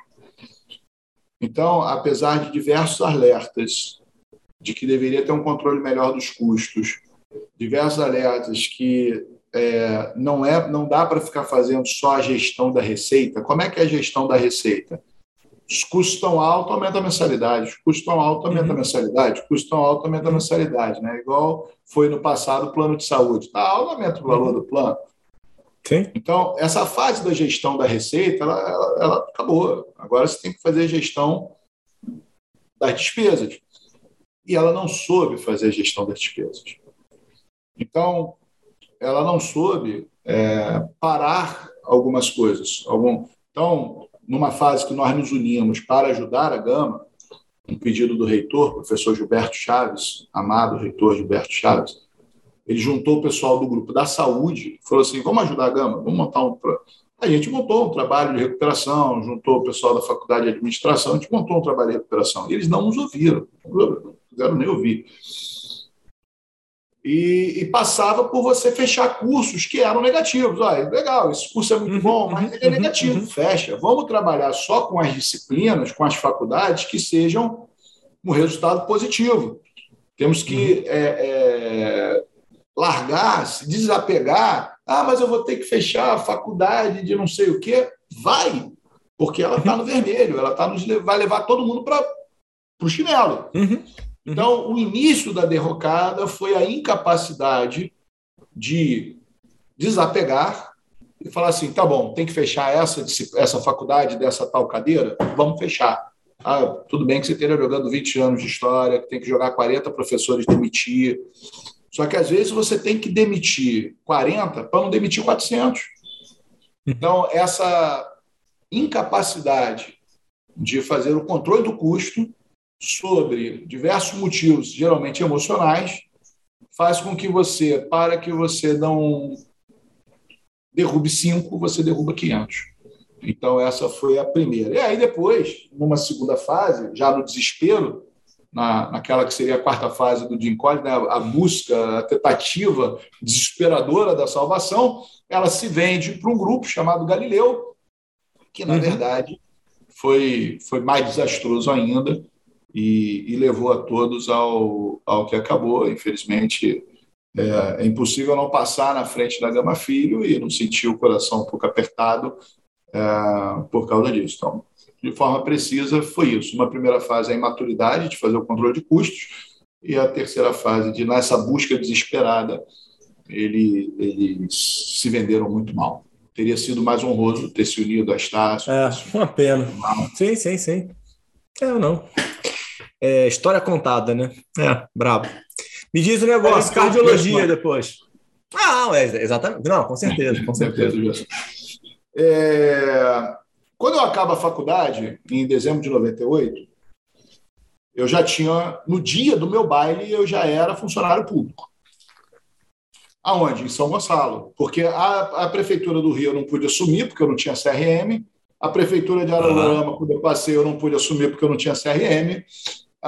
Então, apesar de diversos alertas de que deveria ter um controle melhor dos custos, diversos alertas que é, não, é, não dá para ficar fazendo só a gestão da receita. Como é que é a gestão da receita? Os custos estão altos, aumenta a mensalidade. Os custos estão altos, aumenta uhum. a mensalidade. Os custos estão altos, aumenta a mensalidade. Né? Igual foi no passado o plano de saúde. Está alto, aumenta o valor uhum. do plano. Sim. Então, essa fase da gestão da receita, ela, ela, ela acabou. Agora você tem que fazer a gestão das despesas. E ela não soube fazer a gestão das despesas. Então, ela não soube é, parar algumas coisas. Algum... Então, numa fase que nós nos unimos para ajudar a Gama, um pedido do reitor, professor Gilberto Chaves, amado reitor Gilberto Chaves, ele juntou o pessoal do grupo da saúde, falou assim: vamos ajudar a Gama, vamos montar um. A gente montou um trabalho de recuperação, juntou o pessoal da faculdade de administração, a gente montou um trabalho de recuperação. E eles não nos ouviram, não quiseram nem ouvir. E, e, passava por você fechar cursos que eram negativos. Olha, legal, esse curso é muito uhum, bom, mas ele é uhum, negativo, uhum. fecha. Vamos trabalhar só com as disciplinas, com as faculdades que sejam um resultado positivo. Temos que é, é, largar, se desapegar. Ah, mas eu vou ter que fechar a faculdade de não sei o quê. Vai, porque ela está no vermelho, ela tá nos, vai levar todo mundo para o chinelo. Uhum. Então, o início da derrocada foi a incapacidade de desapegar e falar assim: tá bom, tem que fechar essa, essa faculdade dessa tal cadeira? Vamos fechar. Ah, tudo bem que você esteja jogando 20 anos de história, que tem que jogar 40 professores demitir. Só que às vezes você tem que demitir 40 para não demitir 400. Então, essa incapacidade de fazer o controle do custo sobre diversos motivos, geralmente emocionais, faz com que você, para que você não derrube cinco, você derruba 500. Então, essa foi a primeira. E aí, depois, numa segunda fase, já no desespero, na, naquela que seria a quarta fase do Jim Collins, né, a busca, a tentativa desesperadora da salvação, ela se vende para um grupo chamado Galileu, que, na uhum. verdade, foi, foi mais desastroso ainda e, e, levou a todos ao, ao que acabou. Infelizmente, é, é, impossível não passar na frente da Gama Filho e não sentir o coração um pouco apertado é, por causa disso. Então, de forma precisa, foi isso. Uma primeira fase é a imaturidade de fazer o controle de custos e a terceira fase de, nessa busca desesperada, ele, eles se venderam muito mal. Teria sido mais honroso ter se unido a Estácio. É, uma pena. Sim, sim, sim. É não. É, história contada, né? É, brabo. Me diz o um negócio, é, cardiologia depois. Ah, é, exatamente. Não, com certeza, com certeza. É, quando eu acabo a faculdade, em dezembro de 98, eu já tinha, no dia do meu baile, eu já era funcionário público. Aonde? Em São Gonçalo. Porque a, a prefeitura do Rio eu não pude assumir, porque eu não tinha CRM. A prefeitura de Araruama, quando eu passei, eu não pude assumir, porque eu não tinha CRM.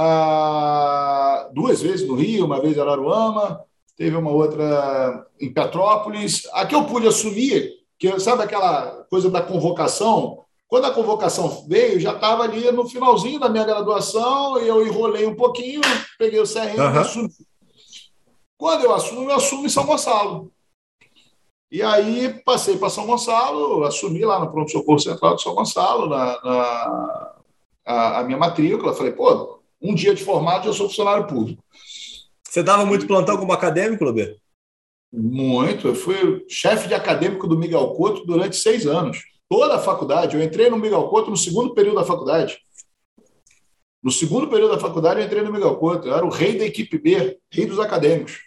Ah, duas vezes no Rio, uma vez em Araruama, teve uma outra em Petrópolis. Aqui eu pude assumir, que sabe aquela coisa da convocação? Quando a convocação veio, já estava ali no finalzinho da minha graduação, e eu enrolei um pouquinho, peguei o CRM uhum. e assumi. Quando eu assumo, eu assumo em São Gonçalo. E aí passei para São Gonçalo, assumi lá no Pronto-Socorro Central de São Gonçalo, na, na a, a, minha matrícula. Falei, pô, um dia de formado eu sou funcionário público. Você dava muito plantão como acadêmico, Lober? Muito. Eu fui chefe de acadêmico do Miguel Couto durante seis anos toda a faculdade. Eu entrei no Miguel Couto no segundo período da faculdade. No segundo período da faculdade, eu entrei no Miguel Couto. Eu era o rei da equipe B, rei dos acadêmicos.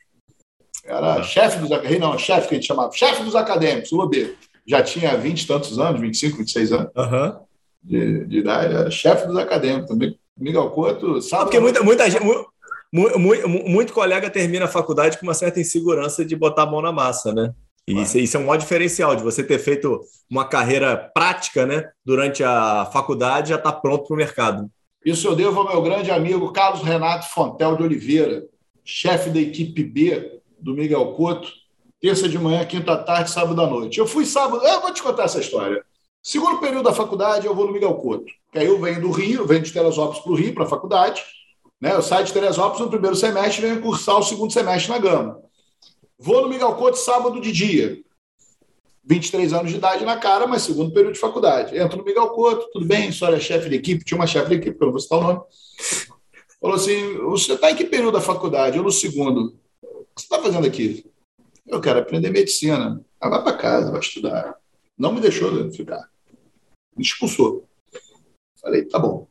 Era ah. chefe dos rei não, chefe que a gente chamava, chefe dos acadêmicos, o Lobê. Já tinha 20 e tantos anos, 25, 26 anos uhum. de, de idade, era chefe dos acadêmicos. Também. Miguel Couto, sabe? Porque muita, muita gente. Muito, muito, muito, colega termina a faculdade com uma certa insegurança de botar a mão na massa, né? E isso, isso, é um maior diferencial de você ter feito uma carreira prática né, durante a faculdade já está pronto para o mercado. Isso eu devo ao meu grande amigo Carlos Renato Fontel de Oliveira, chefe da equipe B do Miguel Couto, terça de manhã, quinta tarde, sábado à noite. Eu fui sábado, eu vou te contar essa história. Segundo período da faculdade, eu vou no Miguel Couto. Que aí eu venho do Rio, venho de Teresópolis para o Rio, para a faculdade. Né? Eu saio de Teresópolis no primeiro semestre e venho cursar o segundo semestre na Gama. Vou no Miguel Couto sábado de dia. 23 anos de idade na cara, mas segundo período de faculdade. Entro no Miguel Couto, tudo bem, a é chefe de equipe, tinha uma chefe de equipe, que eu não vou citar o nome. Falou assim: você está em que período da faculdade? Eu no segundo. O que você está fazendo aqui? Eu quero aprender medicina. Ah, vai para casa, vai estudar. Não me deixou ficar. Me expulsou. Falei, tá bom.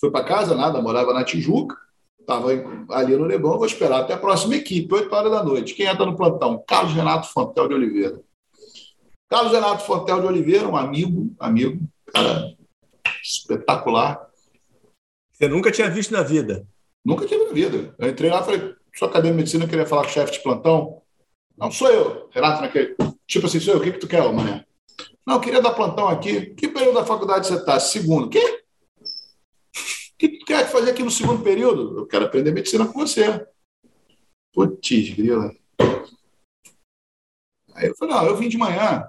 Fui para casa, nada, morava na Tijuca. Estava ali no Leblon, vou esperar até a próxima equipe, 8 horas da noite. Quem entra no plantão? Carlos Renato Fontel de Oliveira. Carlos Renato Fontel de Oliveira, um amigo, amigo, cara espetacular. Você nunca tinha visto na vida? Nunca tive na vida. Eu entrei lá e falei, sou acadêmico de medicina, queria falar com o chefe de plantão. Não, sou eu, Renato, naquele. Tipo assim, sou eu, o que, que tu quer, mané? Não, eu queria dar plantão aqui. Que período da faculdade você está? Segundo. Quê? O que quer fazer aqui no segundo período? Eu quero aprender medicina com você. Putz, grila. Aí eu falei, não, eu vim de manhã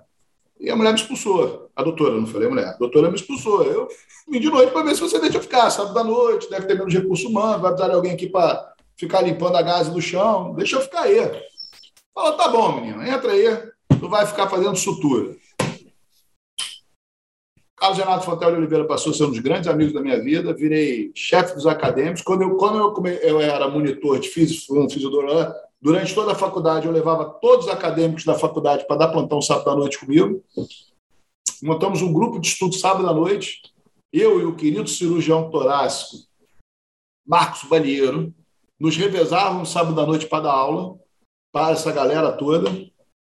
e a mulher me expulsou. A doutora, não falei a mulher. A doutora me expulsou. Eu vim de noite para ver se você deixa eu ficar. Sábado da noite, deve ter menos recurso humano, vai precisar de alguém aqui para ficar limpando a gás do chão. Deixa eu ficar aí. Fala, tá bom, menino, entra aí. Tu vai ficar fazendo sutura. Carlos Renato Fontel de Oliveira passou a ser um dos grandes amigos da minha vida, virei chefe dos acadêmicos. Quando eu, quando eu, eu era monitor de físico, um durante toda a faculdade eu levava todos os acadêmicos da faculdade para dar plantão sábado à noite comigo. Montamos um grupo de estudo sábado à noite, eu e o querido cirurgião torácico Marcos Balieiro, nos revezávamos sábado à noite para dar aula para essa galera toda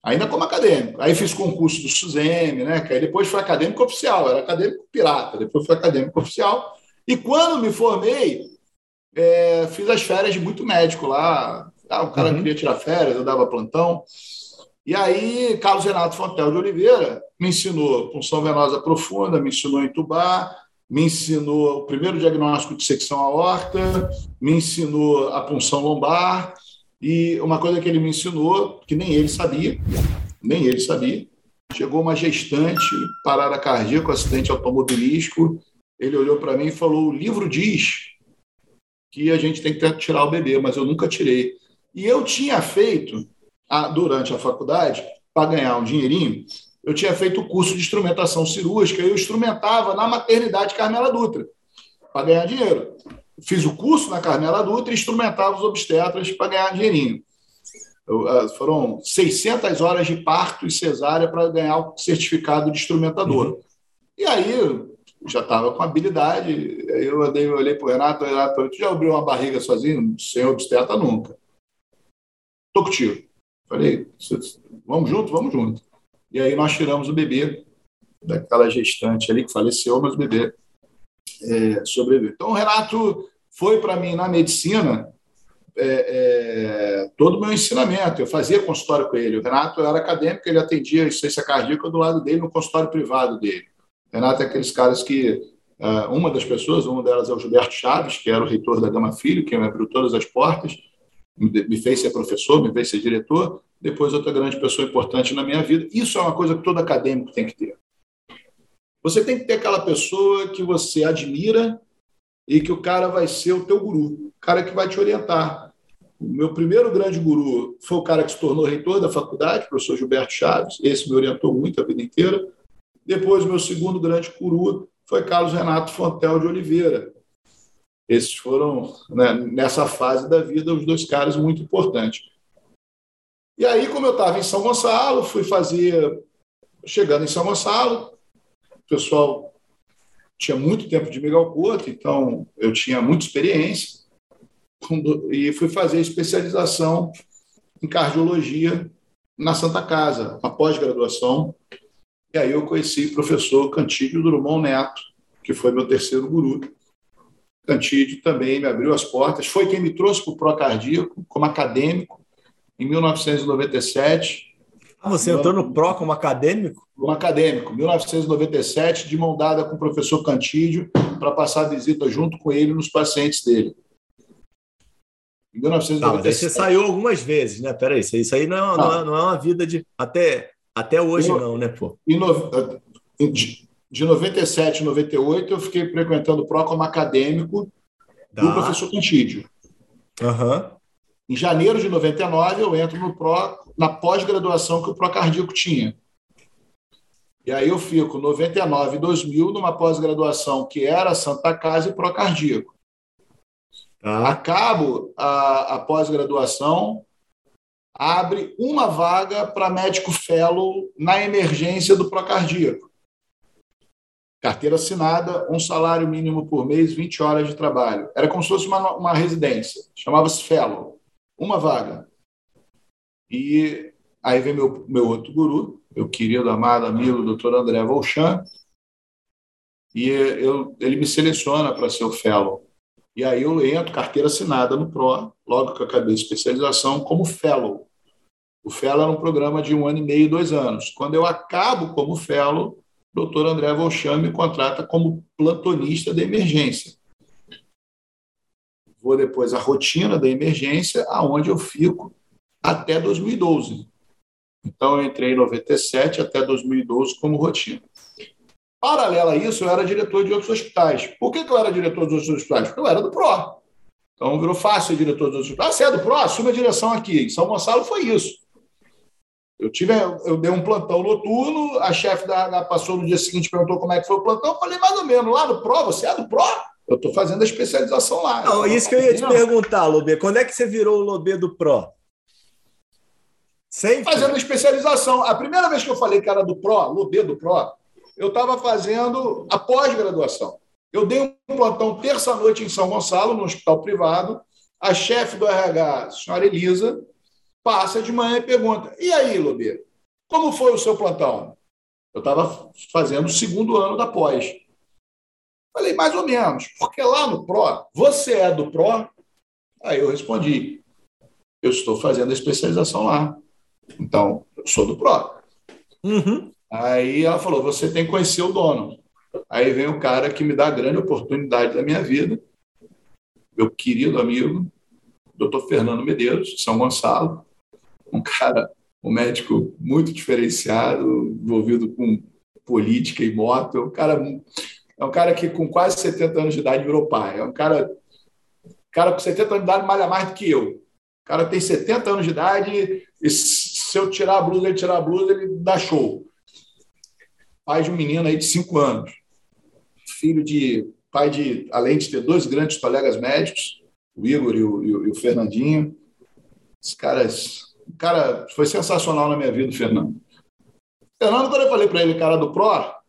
ainda como acadêmico. Aí fiz concurso do SUSEM, né? Que aí depois foi acadêmico oficial, era acadêmico pirata, depois foi acadêmico oficial. E quando me formei, é, fiz as férias de muito médico lá. Ah, o cara uhum. queria tirar férias, eu dava plantão. E aí, Carlos Renato Fontel de Oliveira me ensinou punção venosa profunda, me ensinou a entubar, me ensinou o primeiro diagnóstico de secção aorta, me ensinou a punção lombar. E uma coisa que ele me ensinou, que nem ele sabia, nem ele sabia, chegou uma gestante, parada cardíaca, acidente automobilístico. Ele olhou para mim e falou: o livro diz que a gente tem que tirar o bebê, mas eu nunca tirei. E eu tinha feito, durante a faculdade, para ganhar um dinheirinho, eu tinha feito o curso de instrumentação cirúrgica, eu instrumentava na maternidade Carmela Dutra, para ganhar dinheiro. Fiz o curso na Carmela Dutra e instrumentava os obstetras para ganhar dinheirinho. Eu, ah, foram 600 horas de parto e cesárea para ganhar o certificado de instrumentador. Uhum. E aí, já estava com habilidade. Eu, andei, eu olhei para o Renato, Renato, tu já abriu uma barriga sozinho? Sem obstetra, nunca. Tô contigo. Falei, vamos junto? Vamos junto. E aí nós tiramos o bebê daquela gestante ali que faleceu, mas o bebê é, sobreviveu. Então, o Renato foi para mim na medicina é, é, todo o meu ensinamento. Eu fazia consultório com ele. O Renato era acadêmico, ele atendia a essência cardíaca do lado dele, no consultório privado dele. O Renato é aqueles caras que. Uh, uma das pessoas, uma delas é o Gilberto Chaves, que era o reitor da Gama Filho, que me abriu todas as portas, me fez ser professor, me fez ser diretor. Depois, outra grande pessoa importante na minha vida. Isso é uma coisa que todo acadêmico tem que ter. Você tem que ter aquela pessoa que você admira e que o cara vai ser o teu guru, o cara que vai te orientar. O meu primeiro grande guru foi o cara que se tornou reitor da faculdade, o professor Gilberto Chaves. Esse me orientou muito a vida inteira. Depois, meu segundo grande guru foi Carlos Renato Fontel de Oliveira. Esses foram, né, nessa fase da vida, os dois caras muito importantes. E aí, como eu estava em São Gonçalo, fui fazer. Chegando em São Gonçalo, o pessoal tinha muito tempo de Miguel Couto, então eu tinha muita experiência e fui fazer especialização em cardiologia na Santa Casa, uma pós-graduação. E aí eu conheci o professor Cantídio Drummond Neto, que foi meu terceiro guru. Cantídio também me abriu as portas, foi quem me trouxe para o Procardíaco como acadêmico em 1997 ah, você entrou no PRO como acadêmico? Como acadêmico, 1997, de mão dada com o professor Cantídio, para passar a visita junto com ele nos pacientes dele. Em 1997. Tá, você saiu algumas vezes, né? Peraí, isso aí não, é, não, é, não é uma vida de. Até, até hoje, no, não, né, pô? No, de, de 97 a 98, eu fiquei frequentando o PRO como acadêmico tá. do professor Cantídio. Aham. Uhum. Em janeiro de 99, eu entro no PRO, na pós-graduação que o Procardíaco tinha. E aí eu fico 99 e 2000 numa pós-graduação que era Santa Casa e Procardíaco. Ah. Acabo a, a pós-graduação, abre uma vaga para médico fellow na emergência do Procardíaco. Carteira assinada, um salário mínimo por mês, 20 horas de trabalho. Era como se fosse uma, uma residência, chamava-se fellow uma vaga. E aí vem meu, meu outro guru, meu querido, amado amigo, doutor André Volchan, e eu, ele me seleciona para ser o fellow. E aí eu entro, carteira assinada no PRO, logo que eu acabei a especialização, como fellow. O fellow era um programa de um ano e meio, dois anos. Quando eu acabo como fellow, o doutor André Volchan me contrata como plantonista de emergência vou depois à rotina da emergência, aonde eu fico até 2012. Então, eu entrei em 97 até 2012 como rotina. Paralelo a isso, eu era diretor de outros hospitais. Por que, eu era diretor de outros hospitais? Porque eu era do PRO. Então, virou fácil ser diretor de outros hospitais. Ah, você é do PRO? Assume a direção aqui. Em São Gonçalo foi isso. Eu, tive, eu dei um plantão noturno, a chefe da, da passou no dia seguinte perguntou como é que foi o plantão. Eu falei, mais ou menos, lá no PRO, você é do PRO? Eu estou fazendo a especialização lá. Não, isso que eu ia te perguntar, Lobê. Quando é que você virou o Lobê do Pro? Sempre? Fazendo a especialização. A primeira vez que eu falei que era do Pro, Lobê do Pro, eu estava fazendo a pós-graduação. Eu dei um plantão terça-noite em São Gonçalo, no hospital privado. A chefe do RH, a senhora Elisa, passa de manhã e pergunta: E aí, Lobê, como foi o seu plantão? Eu estava fazendo o segundo ano da pós. Falei, mais ou menos, porque lá no PRO, você é do PRO? Aí eu respondi, eu estou fazendo a especialização lá. Então, eu sou do PRO. Uhum. Aí ela falou, você tem que conhecer o dono. Aí vem o cara que me dá a grande oportunidade da minha vida, meu querido amigo, doutor Fernando Medeiros, de São Gonçalo, um cara, um médico muito diferenciado, envolvido com política e moto, é um cara, é um cara que com quase 70 anos de idade virou pai, é um cara, cara com 70 anos de idade malha mais do que eu, o cara tem 70 anos de idade e se eu tirar a blusa, ele tirar a blusa, ele dá show. Pai de um menino aí de 5 anos, filho de pai de, além de ter dois grandes colegas médicos, o Igor e o, e o Fernandinho. Os caras. O cara foi sensacional na minha vida, o Fernando. Fernando, quando eu falei para ele, cara do PRO,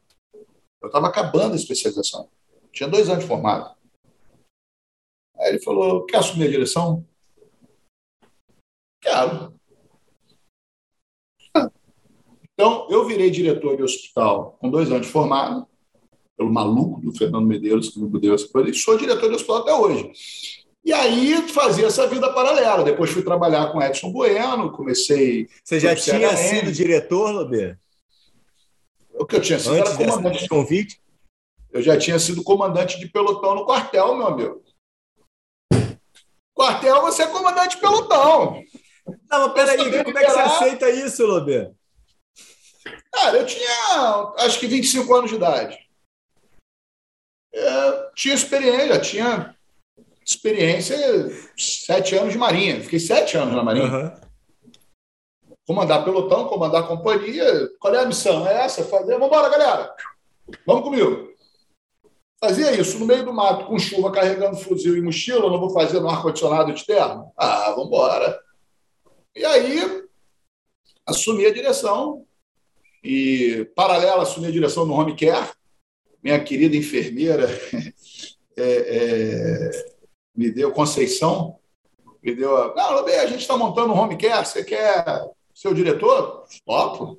eu estava acabando a especialização. Tinha dois anos de formado. Aí ele falou: quer assumir a direção? Quero. Então, eu virei diretor de hospital com dois anos de formado, pelo maluco do Fernando Medeiros, que me deu essa coisa, e sou diretor de hospital até hoje. E aí fazia essa vida paralela. Depois fui trabalhar com Edson Bueno, comecei. Você já tinha sido diretor, Lobê? O que eu tinha sido Antes era comandante de convite? Eu já tinha sido comandante de pelotão no quartel, meu amigo. Quartel, você é comandante de pelotão. Não, mas peraí, como é que você aceita isso, Lobê? Cara, eu tinha acho que 25 anos de idade. É, tinha experiência, tinha experiência, sete anos de marinha. Fiquei sete anos na marinha. Uhum. Comandar pelotão, comandar companhia. Qual é a missão? É essa? Fazer. Vamos embora, galera. Vamos comigo. Fazia isso no meio do mato, com chuva, carregando fuzil e mochila. Não vou fazer no ar-condicionado externo? Ah, vamos embora. E aí, assumi a direção. E, paralela, assumi a direção no home care. Minha querida enfermeira. é, é me deu Conceição, me deu a. Não, a gente está montando um home care, você quer ser o diretor? Topo.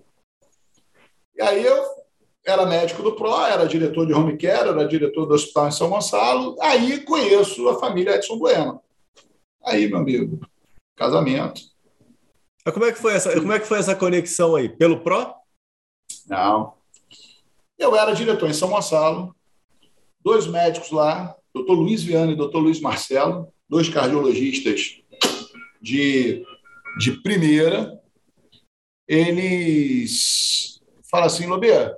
E aí eu era médico do PRO, era diretor de home care, era diretor do hospital em São Gonçalo. Aí conheço a família Edson Bueno. Aí, meu amigo, casamento. Mas como é que foi essa, como é que foi essa conexão aí? Pelo PRO? Não. Eu era diretor em São Gonçalo, dois médicos lá, doutor Luiz Viana e doutor Luiz Marcelo, dois cardiologistas de, de primeira, eles falam assim, Lobê,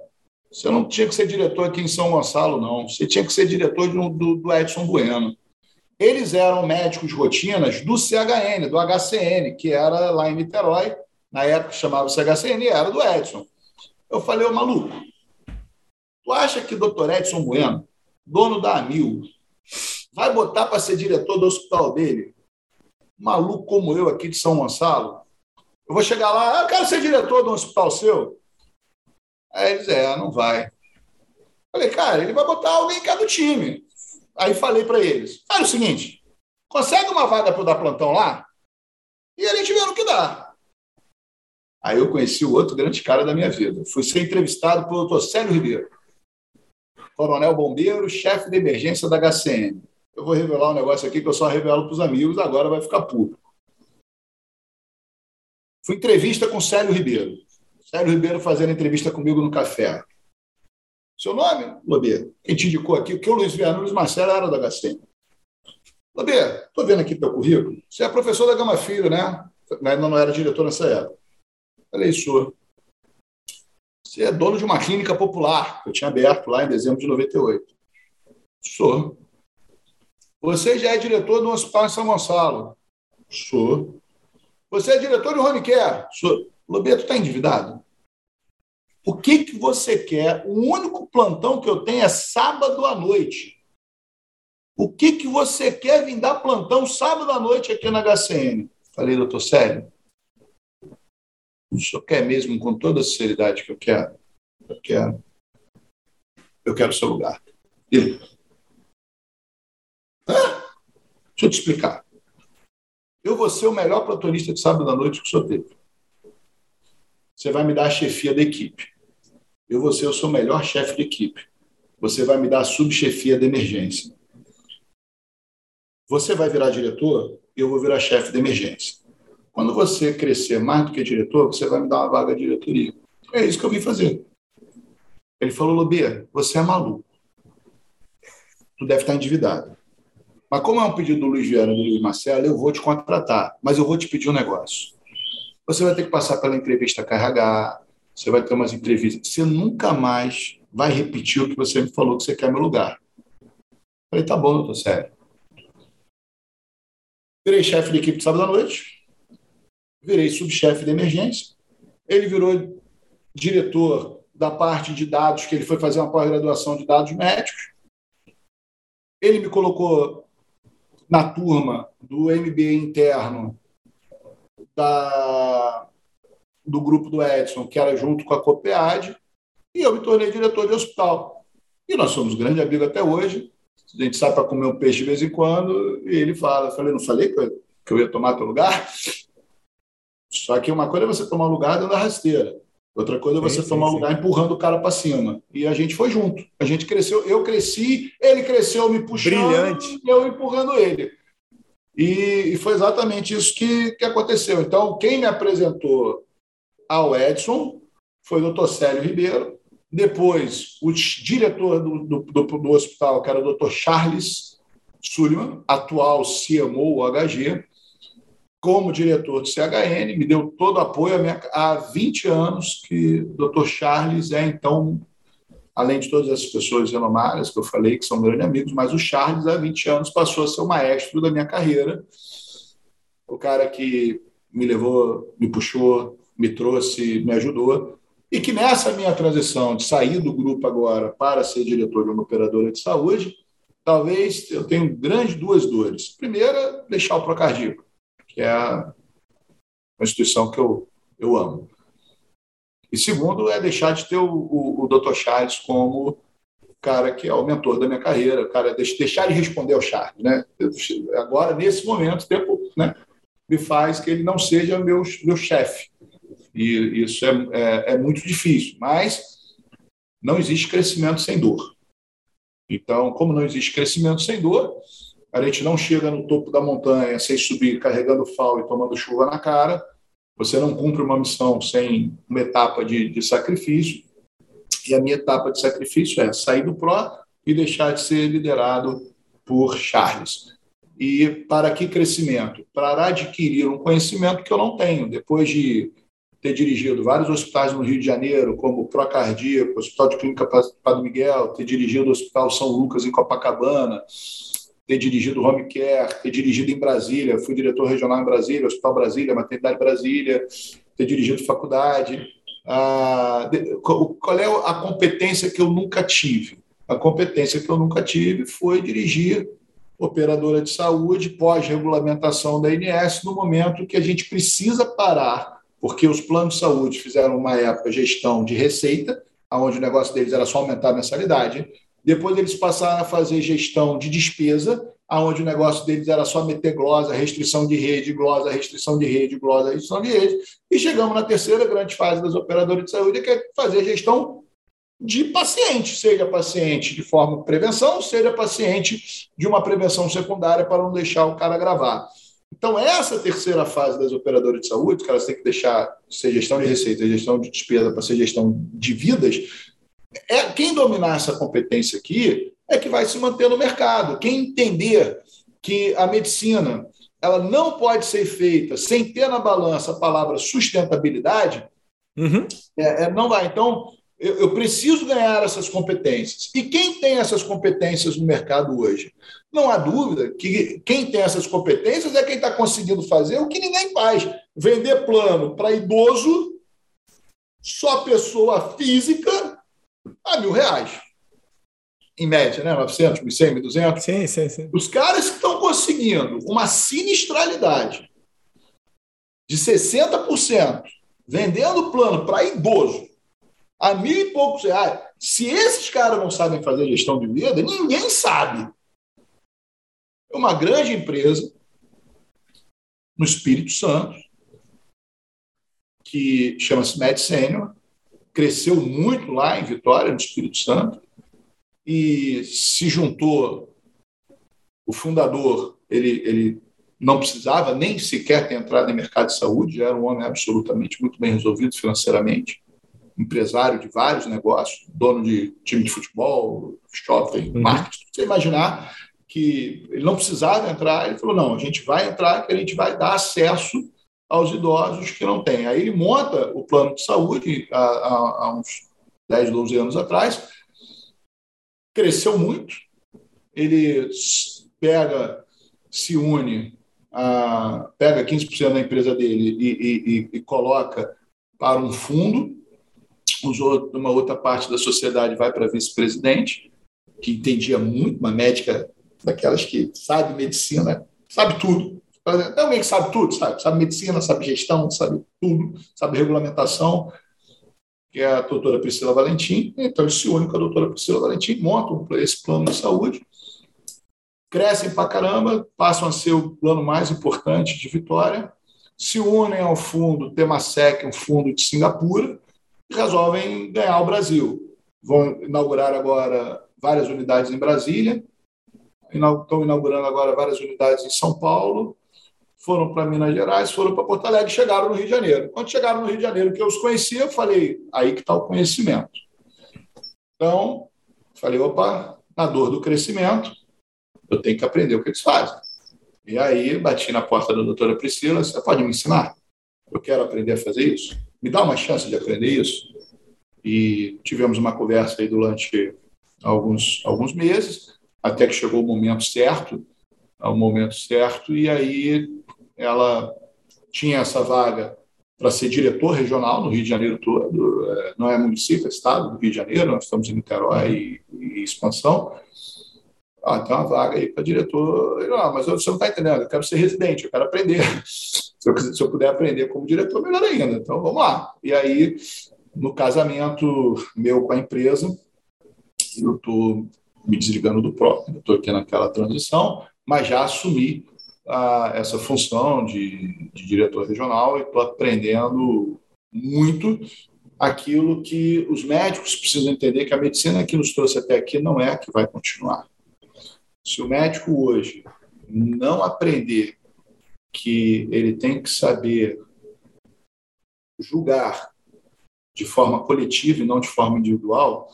você não tinha que ser diretor aqui em São Gonçalo, não. Você tinha que ser diretor do, do Edson Bueno. Eles eram médicos rotinas do CHN, do HCN, que era lá em Niterói, na época chamava-se HCN, e era do Edson. Eu falei, ô maluco, tu acha que o doutor Edson Bueno, dono da Amil, vai botar para ser diretor do hospital dele, maluco como eu aqui de São Gonçalo, eu vou chegar lá, ah, eu quero ser diretor de um hospital seu. Aí eles, é, não vai. Falei, cara, ele vai botar alguém que é do time. Aí falei para eles, faz o seguinte, consegue uma vaga para dar plantão lá? E a gente vê no que dá. Aí eu conheci o outro grande cara da minha vida. Fui ser entrevistado pelo doutor Célio Ribeiro, coronel bombeiro, chefe de emergência da HCM eu vou revelar um negócio aqui que eu só revelo para os amigos, agora vai ficar público. Fui entrevista com Célio Ribeiro. Célio Ribeiro fazendo entrevista comigo no café. Seu nome? Lobê. Quem te indicou aqui? Que o Luiz Viana, Luiz Marcelo era da HCM. Lobê, estou vendo aqui teu currículo. Você é professor da Gama Filho, né? Ainda não era diretor nessa época. Falei, sou. Você é dono de uma clínica popular que eu tinha aberto lá em dezembro de 98. Sou. Você já é diretor um hospital em São Gonçalo? Sou. Você é diretor de home care? Sou. Lobeto está endividado? O que, que você quer? O único plantão que eu tenho é sábado à noite. O que, que você quer vir dar plantão sábado à noite aqui na HCN? Falei, doutor Célio, o senhor quer mesmo com toda a sinceridade que eu quero? Eu quero. Eu quero o seu lugar. Ele, Deixa eu te explicar. Eu vou ser o melhor plantonista de sábado à noite que o senhor teve. Você vai me dar a chefia da equipe. Eu vou ser o seu melhor chefe de equipe. você vai me dar a subchefia de emergência. Você vai virar diretor, eu vou virar chefe de emergência. Quando você crescer mais do que diretor, você vai me dar uma vaga de diretoria. É isso que eu vim fazer. Ele falou, Lobê, você é maluco. Tu deve estar endividado. Mas como é um pedido do Luiz Vieira e do Luiz Marcelo, eu vou te contratar, mas eu vou te pedir um negócio. Você vai ter que passar pela entrevista KRH, você vai ter umas entrevistas. Você nunca mais vai repetir o que você me falou que você quer meu lugar. Eu falei, tá bom, doutor sério. Virei chefe de equipe de sábado à noite, virei subchefe de emergência. Ele virou diretor da parte de dados, que ele foi fazer uma pós-graduação de dados médicos. Ele me colocou na turma do MBA interno da, do grupo do Edson, que era junto com a COPEAD, e eu me tornei diretor de hospital. E nós somos grandes amigos até hoje. A gente sai para comer um peixe de vez em quando, e ele fala: eu falei, não falei que eu, que eu ia tomar teu lugar? Só que uma coisa é você tomar lugar dando a rasteira. Outra coisa é você sim, tomar sim, lugar sim. empurrando o cara para cima. E a gente foi junto. A gente cresceu, eu cresci, ele cresceu me puxando, Brilhante. eu empurrando ele. E, e, foi exatamente isso que, que aconteceu. Então, quem me apresentou ao Edson foi o doutor Célio Ribeiro. Depois, o diretor do, do, do, do hospital, que era o doutor Charles Suliman, atual CMO HG como diretor do CHN, me deu todo o apoio minha, há 20 anos que o Dr. Charles é, então, além de todas essas pessoas renomadas que eu falei, que são grandes amigos, mas o Charles, há 20 anos, passou a ser o maestro da minha carreira. O cara que me levou, me puxou, me trouxe, me ajudou. E que nessa minha transição de sair do grupo agora para ser diretor de uma operadora de saúde, talvez eu tenha grandes duas dores. Primeira, deixar o Procardíaco que é uma instituição que eu, eu amo. E segundo, é deixar de ter o, o, o Dr. Charles como cara que é o mentor da minha carreira, cara deixar de responder ao Charles, né? Agora, nesse momento, tempo né, me faz que ele não seja meu, meu chefe. E isso é, é, é muito difícil, mas não existe crescimento sem dor. Então, como não existe crescimento sem dor, a gente não chega no topo da montanha sem subir carregando fal e tomando chuva na cara. Você não cumpre uma missão sem uma etapa de, de sacrifício. E a minha etapa de sacrifício é sair do PRO e deixar de ser liderado por Charles. E para que crescimento? Para adquirir um conhecimento que eu não tenho. Depois de ter dirigido vários hospitais no Rio de Janeiro, como o Procardíaco, Hospital de Clínica Padre Miguel, ter dirigido o Hospital São Lucas em Copacabana, ter dirigido home care, ter dirigido em Brasília, fui diretor regional em Brasília, Hospital Brasília, Maternidade Brasília, ter dirigido faculdade. Ah, qual é a competência que eu nunca tive? A competência que eu nunca tive foi dirigir operadora de saúde pós-regulamentação da INS no momento que a gente precisa parar, porque os planos de saúde fizeram uma época gestão de receita, onde o negócio deles era só aumentar a mensalidade, depois eles passaram a fazer gestão de despesa, aonde o negócio deles era só meter glosa, restrição de rede, glosa, restrição de rede, glosa, restrição de rede. E chegamos na terceira grande fase das operadoras de saúde, que é fazer gestão de paciente, seja paciente de forma de prevenção, seja paciente de uma prevenção secundária para não deixar o cara gravar. Então, essa terceira fase das operadoras de saúde, que elas têm que deixar ser gestão de receita, gestão de despesa para ser gestão de vidas, é, quem dominar essa competência aqui é que vai se manter no mercado. Quem entender que a medicina ela não pode ser feita sem ter na balança a palavra sustentabilidade, uhum. é, é, não vai. Então, eu, eu, preciso ganhar essas competências. E quem tem essas competências no mercado hoje? Não há dúvida que quem tem essas competências é quem está conseguindo fazer o que ninguém faz: vender plano para idoso, só pessoa física a mil reais. Em média, né? 900, 1.100, 1.200. Sim, sim, sim. Os caras que estão conseguindo uma sinistralidade de 60%, vendendo plano para idoso a mil e poucos reais, se esses caras não sabem fazer gestão de vida, ninguém sabe. É uma grande empresa no Espírito Santo, que chama-se Med Senior, cresceu muito lá em Vitória, no Espírito Santo, e se juntou o fundador, ele, ele não precisava nem sequer ter entrado em mercado de saúde, era um homem absolutamente muito bem resolvido financeiramente, empresário de vários negócios, dono de time de futebol, shopping, uhum. marketing. Você imaginar que ele não precisava entrar, ele falou: não, a gente vai entrar, que a gente vai dar acesso aos idosos que não têm. Aí ele monta o plano de saúde há, há, uns 10, 12 anos atrás, cresceu muito, ele pega, se une, a, pega 15% da empresa dele e, e, e, coloca para um fundo, uma outra parte da sociedade vai para vice-presidente, que entendia muito, uma médica daquelas que sabe medicina, sabe tudo. Tem alguém que sabe tudo, sabe? Sabe medicina, sabe gestão, sabe tudo, sabe regulamentação, que é a doutora Priscila Valentim. Então, ele se une com a doutora Priscila Valentim, montam esse plano de saúde, crescem para caramba, passam a ser o plano mais importante de Vitória, se unem ao fundo Temasek, um fundo de Singapura, e resolvem ganhar o Brasil. Vão inaugurar agora várias unidades em Brasília, estão inaugurando agora várias unidades em São Paulo, foram para Minas Gerais, foram para Porto Alegre, chegaram no Rio de Janeiro. Quando chegaram no Rio de Janeiro, que eu os conhecia, eu falei, aí que está o conhecimento. Então, falei, opa, na dor do crescimento, eu tenho que aprender o que eles fazem. E aí, bati na porta da doutora Priscila, você pode me ensinar? Eu quero aprender a fazer isso. Me dá uma chance de aprender isso? E tivemos uma conversa aí durante alguns, alguns meses, até que chegou o momento certo, ao momento certo, e aí ela tinha essa vaga para ser diretor regional no Rio de Janeiro todo, é, não é município, é estado do Rio de Janeiro, nós estamos em Niterói e, e expansão. Ah, tem uma vaga aí para diretor. Não, ah, mas você não está entendendo, eu quero ser residente, eu quero aprender. Se eu, se eu puder aprender como diretor, melhor ainda. Então, vamos lá. E aí, no casamento meu com a empresa, eu estou me desligando do próprio, estou aqui naquela transição, mas já assumi essa função de, de diretor regional e estou aprendendo muito aquilo que os médicos precisam entender que a medicina que nos trouxe até aqui não é a que vai continuar. Se o médico hoje não aprender que ele tem que saber julgar de forma coletiva e não de forma individual,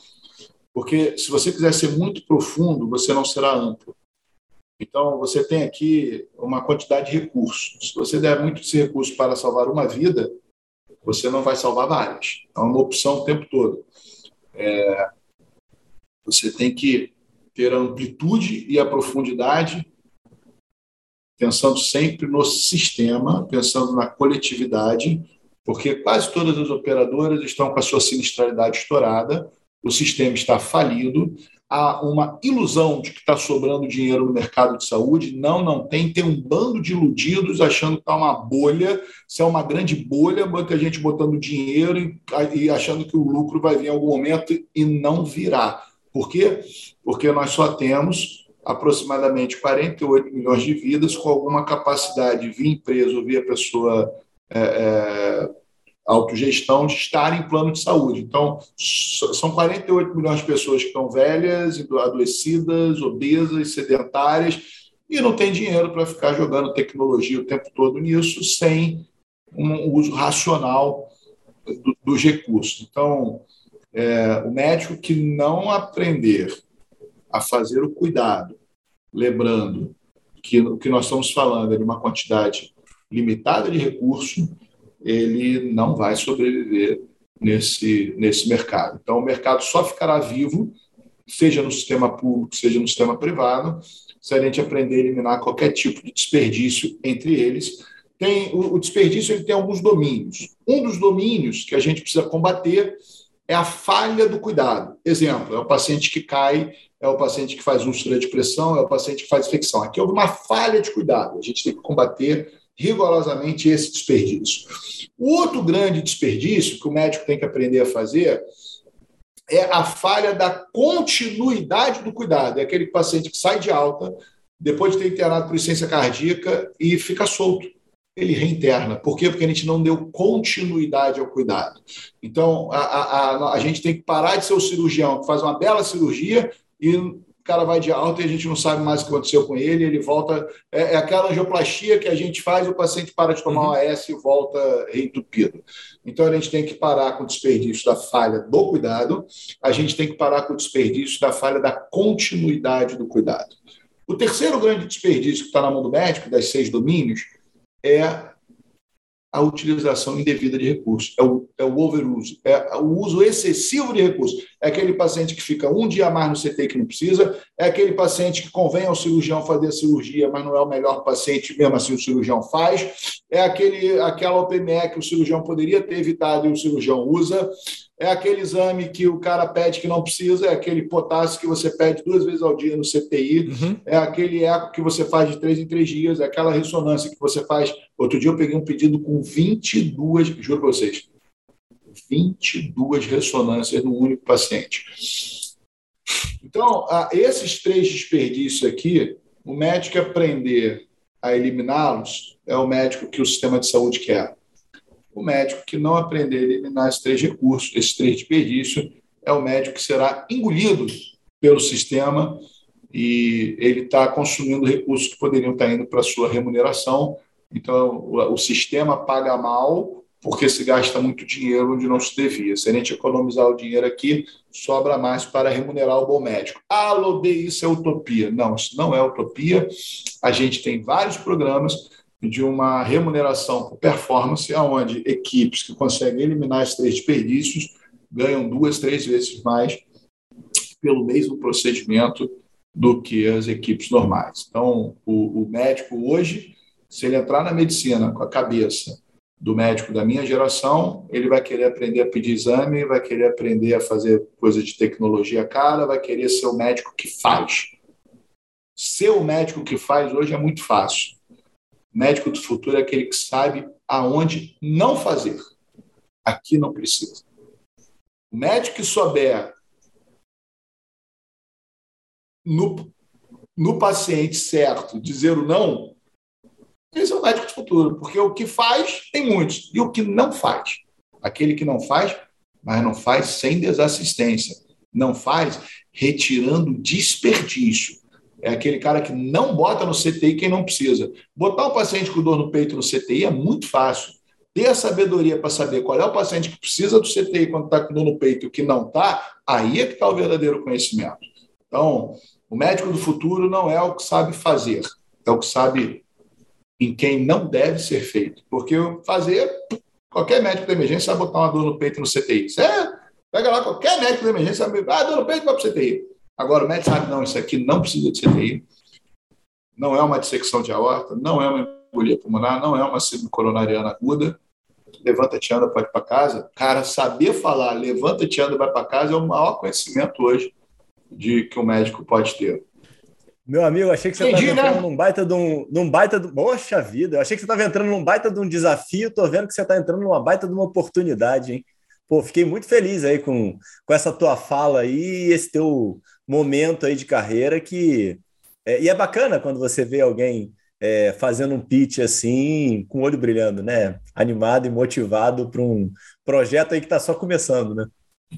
porque se você quiser ser muito profundo, você não será amplo. Então, você tem aqui uma quantidade de recursos. Se você der muitos recursos para salvar uma vida, você não vai salvar várias. É uma opção o tempo todo. É, você tem que ter a amplitude e a profundidade, pensando sempre no sistema, pensando na coletividade, porque quase todas as operadoras estão com a sua sinistralidade estourada, o sistema está falido, há uma ilusão de que está sobrando dinheiro no mercado de saúde. Não, não tem. Tem um bando de iludidos achando que está uma bolha. Se é uma grande bolha, muita gente botando dinheiro e, e achando que o lucro vai vir em algum momento e não virá. Por quê? Porque nós só temos aproximadamente 48 milhões de vidas com alguma capacidade via empresa ou via pessoa é, é, autogestão de estar em plano de saúde. Então, são 48 milhões de pessoas que estão velhas, adoecidas, obesas, sedentárias, e não tem dinheiro para ficar jogando tecnologia o tempo todo nisso, sem um uso racional do, dos recursos. Então, é, o médico que não aprender a fazer o cuidado, lembrando que o que nós estamos falando é de uma quantidade limitada de recurso, ele não vai sobreviver nesse, nesse mercado. Então, o mercado só ficará vivo, seja no sistema público, seja no sistema privado, se a gente aprender a eliminar qualquer tipo de desperdício entre eles. Tem, o, o desperdício ele tem alguns domínios. Um dos domínios que a gente precisa combater é a falha do cuidado. Exemplo, é o paciente que cai, é o paciente que faz úlcera de pressão, é o paciente que faz infecção. Aqui houve uma falha de cuidado. A gente tem que combater rigorosamente esse desperdício. O outro grande desperdício que o médico tem que aprender a fazer é a falha da continuidade do cuidado. É aquele paciente que sai de alta, depois de ter internado por licença cardíaca e fica solto. Ele reinterna. Por quê? Porque a gente não deu continuidade ao cuidado. Então, a, a, a, a gente tem que parar de ser o cirurgião que faz uma bela cirurgia e o cara vai de alta e a gente não sabe mais o que aconteceu com ele, ele volta. É, é aquela angioplastia que a gente faz, o paciente para de tomar uhum. um AS e volta reentupido. Então a gente tem que parar com o desperdício da falha do cuidado, a gente tem que parar com o desperdício da falha da continuidade do cuidado. O terceiro grande desperdício que está na mão do médico, das seis domínios, é a utilização indevida de recursos, é o, é o overuse, é o uso excessivo de recursos. É aquele paciente que fica um dia mais no CT que não precisa, é aquele paciente que convém ao cirurgião fazer a cirurgia, mas não é o melhor paciente, mesmo assim o cirurgião faz, é aquele, aquela OPME que o cirurgião poderia ter evitado e o cirurgião usa, é aquele exame que o cara pede que não precisa, é aquele potássio que você pede duas vezes ao dia no CTI, uhum. é aquele eco que você faz de três em três dias, é aquela ressonância que você faz. Outro dia eu peguei um pedido com 22, juro para vocês, 22 ressonâncias no único paciente. Então, esses três desperdícios aqui, o médico aprender a eliminá-los é o médico que o sistema de saúde quer. O médico que não aprender a eliminar esses três recursos, esses três desperdícios, é o médico que será engolido pelo sistema e ele está consumindo recursos que poderiam estar indo para a sua remuneração. Então, o, o sistema paga mal porque se gasta muito dinheiro onde não se devia. Se a gente economizar o dinheiro aqui, sobra mais para remunerar o bom médico. Ah, Lobê, isso é utopia. Não, isso não é utopia. A gente tem vários programas de uma remuneração por performance, onde equipes que conseguem eliminar esses três desperdícios ganham duas, três vezes mais pelo mesmo procedimento do que as equipes normais. Então, o, o médico hoje, se ele entrar na medicina com a cabeça do médico da minha geração, ele vai querer aprender a pedir exame, vai querer aprender a fazer coisa de tecnologia cara, vai querer ser o médico que faz. Ser o médico que faz hoje é muito fácil. Médico do futuro é aquele que sabe aonde não fazer. Aqui não precisa. O médico que souber no, no paciente certo dizer o não, esse é o médico do futuro, porque o que faz tem muitos, e o que não faz. Aquele que não faz, mas não faz sem desassistência, não faz retirando desperdício é aquele cara que não bota no CTI quem não precisa. Botar um paciente com dor no peito no CTI é muito fácil. Ter a sabedoria para saber qual é o paciente que precisa do CTI quando está com dor no peito e o que não está, aí é que está o verdadeiro conhecimento. Então, o médico do futuro não é o que sabe fazer, é o que sabe em quem não deve ser feito. Porque fazer, qualquer médico de emergência vai botar uma dor no peito no CTI. Você pega lá qualquer médico de emergência, sabe, ah, dor no peito, vai para o CTI. Agora, o médico sabe, não, isso aqui não precisa de CTI, não é uma dissecção de aorta, não é uma embolia pulmonar, não é uma síndrome coronariana aguda, levanta-te, anda, pode para casa. Cara, saber falar levanta-te, anda, vai para casa é o maior conhecimento hoje de que o médico pode ter. Meu amigo, achei que você estava entrando né? num baita de um, num baita do... Poxa vida, eu achei que você estava entrando num baita de um desafio, tô vendo que você está entrando numa baita de uma oportunidade, hein? Pô, fiquei muito feliz aí com, com essa tua fala aí e esse teu momento aí de carreira que. É, e é bacana quando você vê alguém é, fazendo um pitch assim, com o olho brilhando, né? Animado e motivado para um projeto aí que está só começando, né?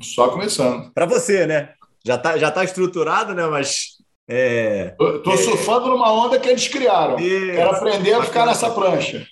Só começando. Para você, né? Já está já tá estruturado, né? Mas. É, Estou é, surfando numa onda que eles criaram. Quero aprender a ficar nessa prancha.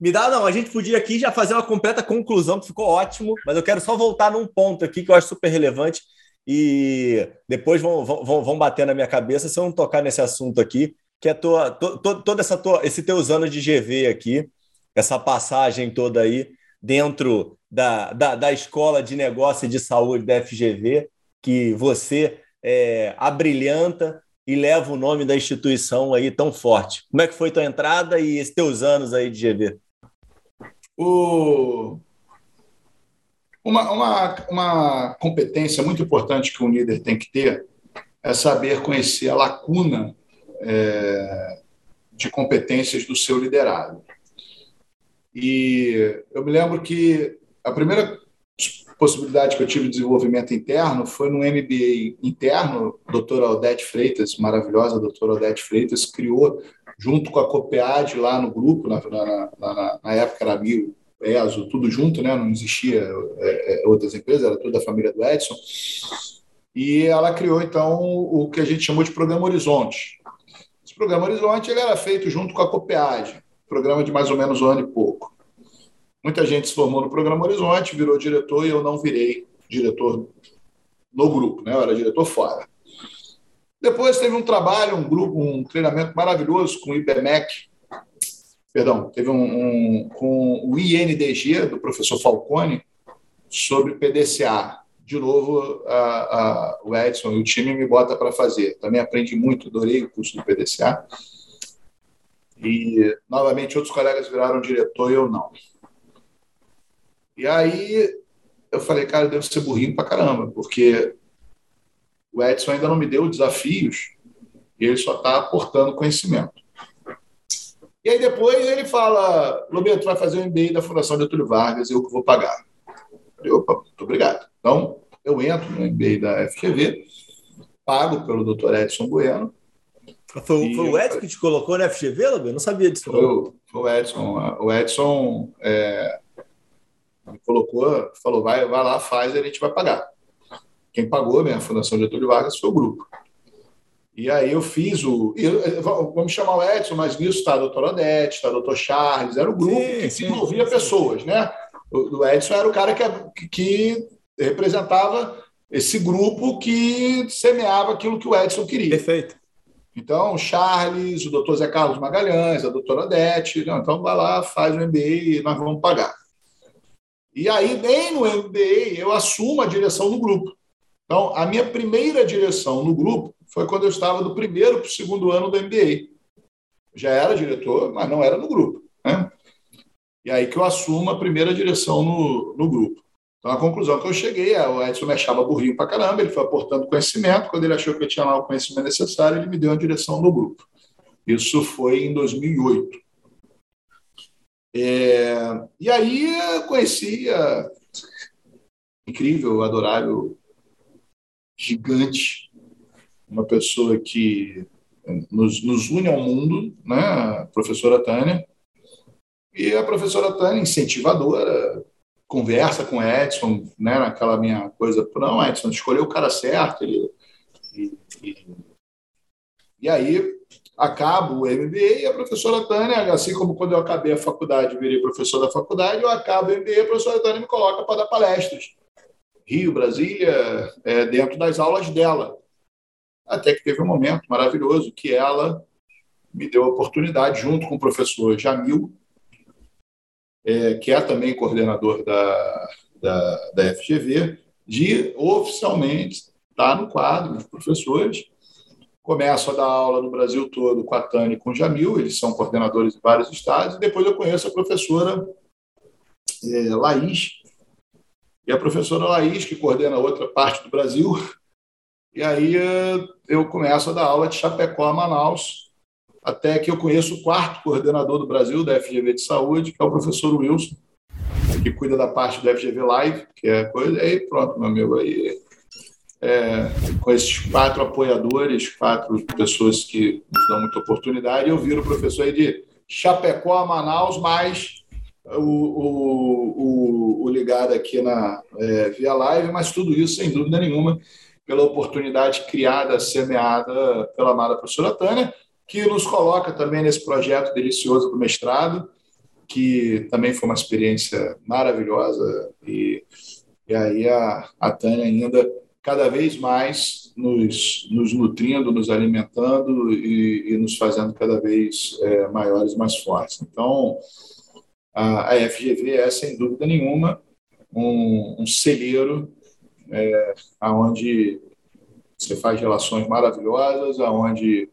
Me dá, não, a gente podia aqui já fazer uma completa conclusão, que ficou ótimo, mas eu quero só voltar num ponto aqui que eu acho super relevante, e depois vão, vão, vão bater na minha cabeça se eu não tocar nesse assunto aqui, que é tua, to, to, toda essa tua, esse teus anos de GV aqui, essa passagem toda aí dentro da, da, da escola de negócio e de saúde da FGV, que você é, abrilhanta e leva o nome da instituição aí tão forte. Como é que foi tua entrada e esses teus anos aí de GV? O uma, uma, uma competência muito importante que um líder tem que ter é saber conhecer a lacuna é, de competências do seu liderado. E eu me lembro que a primeira possibilidade que eu tive de desenvolvimento interno foi no MBA interno, a doutora Odete Freitas, maravilhosa doutora Odete Freitas, criou, junto com a COPEAD lá no grupo, na, na, na, na época era mil, ESO, tudo junto, né? não existia é, é, outras empresas, era toda a família do Edson. e ela criou, então, o que a gente chamou de Programa Horizonte. Esse Programa Horizonte ele era feito junto com a Copeage, programa de mais ou menos um ano e pouco. Muita gente se formou no Programa Horizonte, virou diretor, e eu não virei diretor no grupo, né? eu era diretor fora. Depois teve um trabalho, um grupo, um treinamento maravilhoso com o IBMEC, perdão, teve um, um, com o INDG, do professor Falcone, sobre PDCA. De novo, a, a, o Edson e o time me bota para fazer. Também aprendi muito, adorei o curso do PDCA. E, novamente, outros colegas viraram diretor e eu não. E aí eu falei, cara, eu devo ser burrinho para caramba, porque o Edson ainda não me deu desafios e ele só está aportando conhecimento. E aí depois ele fala, Lobeto, vai fazer o MBA da Fundação Getúlio Vargas, eu que vou pagar. Eu opa, muito obrigado. Então, eu entro no MBA da FGV, pago pelo doutor Edson Bueno. Foi, foi o Edson que te colocou na FGV, Lobeto? Eu não sabia disso. Foi, foi o Edson. O Edson é, me colocou, falou, vai, vai lá, faz e a gente vai pagar. Quem pagou, né, a Fundação Getúlio Vargas, foi o grupo. E aí eu fiz o. Eu, vamos chamar o Edson, mas nisso está a doutora Odete, está o doutor Charles, era o grupo sim, que sim, envolvia sim. pessoas, né? O, Edson era o cara que, que representava esse grupo que semeava aquilo que o Edson queria. Perfeito. Então, o Charles, o doutor Zé Carlos Magalhães, a doutora Odete, não, então vai lá, faz o MBA e nós vamos pagar. E aí, nem no MBA, eu assumo a direção do grupo. Então, a minha primeira direção no grupo foi quando eu estava do primeiro para o segundo ano do MBA. Já era diretor, mas não era no grupo. Né? E aí que eu assumo a primeira direção no, no grupo. Então, a conclusão que eu cheguei é o Edson me achava burrinho para caramba, ele foi aportando conhecimento. Quando ele achou que eu tinha lá o conhecimento necessário, ele me deu a direção no grupo. Isso foi em 2008. É, e aí eu conheci a incrível, adorável gigante, uma pessoa que nos, nos une ao mundo, né? a professora Tânia. E a professora Tânia, incentivadora, conversa com Edson, né, naquela minha coisa, não, Edson, escolheu o cara certo. Ele, e, e, e aí acabo o MBA e a professora Tânia, assim como quando eu acabei a faculdade, virei professor da faculdade, eu acabo o MBA, a professora Tânia me coloca para dar palestras. Rio, Brasília, é, dentro das aulas dela. Até que teve um momento maravilhoso que ela me deu a oportunidade, junto com o professor Jamil, é, que é também coordenador da, da, da FGV, de oficialmente estar no quadro dos professores. Começo a dar aula no Brasil todo com a Tânia e com o Jamil, eles são coordenadores de vários estados, e depois eu conheço a professora é, Laís, e a professora Laís, que coordena outra parte do Brasil. E aí eh, eu começo a dar aula de Chapecó a Manaus, até que eu conheço o quarto coordenador do Brasil, da FGV de Saúde, que é o professor Wilson, que cuida da parte do FGV Live, que é coisa. E aí pronto, meu amigo. Aí, é, com esses quatro apoiadores, quatro pessoas que nos dão muita oportunidade, eu viro professor aí de Chapecó a Manaus, mais o, o, o, o ligado aqui na é, via live, mas tudo isso, sem dúvida nenhuma, pela oportunidade criada, semeada pela amada professora Tânia, que nos coloca também nesse projeto delicioso do mestrado, que também foi uma experiência maravilhosa, e, e aí a, a Tânia ainda cada vez mais nos, nos nutrindo, nos alimentando e, e nos fazendo cada vez é, maiores mais fortes. Então, a, a FGV é, sem dúvida nenhuma, um, um celeiro é, onde você faz relações maravilhosas, aonde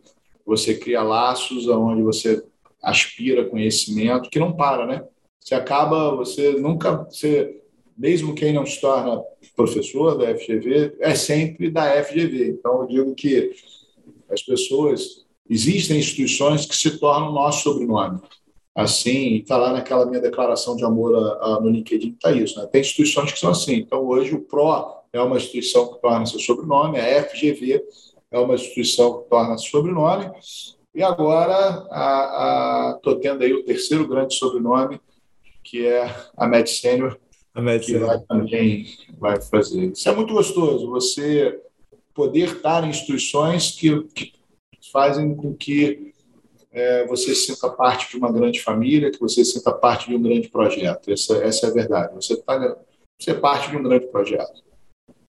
você cria laços, aonde você aspira conhecimento, que não para, né? Você acaba, você nunca, você, mesmo quem não se torna professor da FGV, é sempre da FGV. Então, eu digo que as pessoas, existem instituições que se tornam nosso sobrenome assim, está lá naquela minha declaração de amor a, a, no LinkedIn, está isso. Né? Tem instituições que são assim. Então, hoje, o PRO é uma instituição que torna seu sobrenome, a FGV é uma instituição que torna seu sobrenome, e agora estou tendo aí o terceiro grande sobrenome, que é a Med Senior, a Med que vai, também vai fazer. Isso é muito gostoso, você poder estar em instituições que, que fazem com que é, você sinta parte de uma grande família, que você sinta parte de um grande projeto. Essa, essa é a verdade. Você, tá, você é parte de um grande projeto.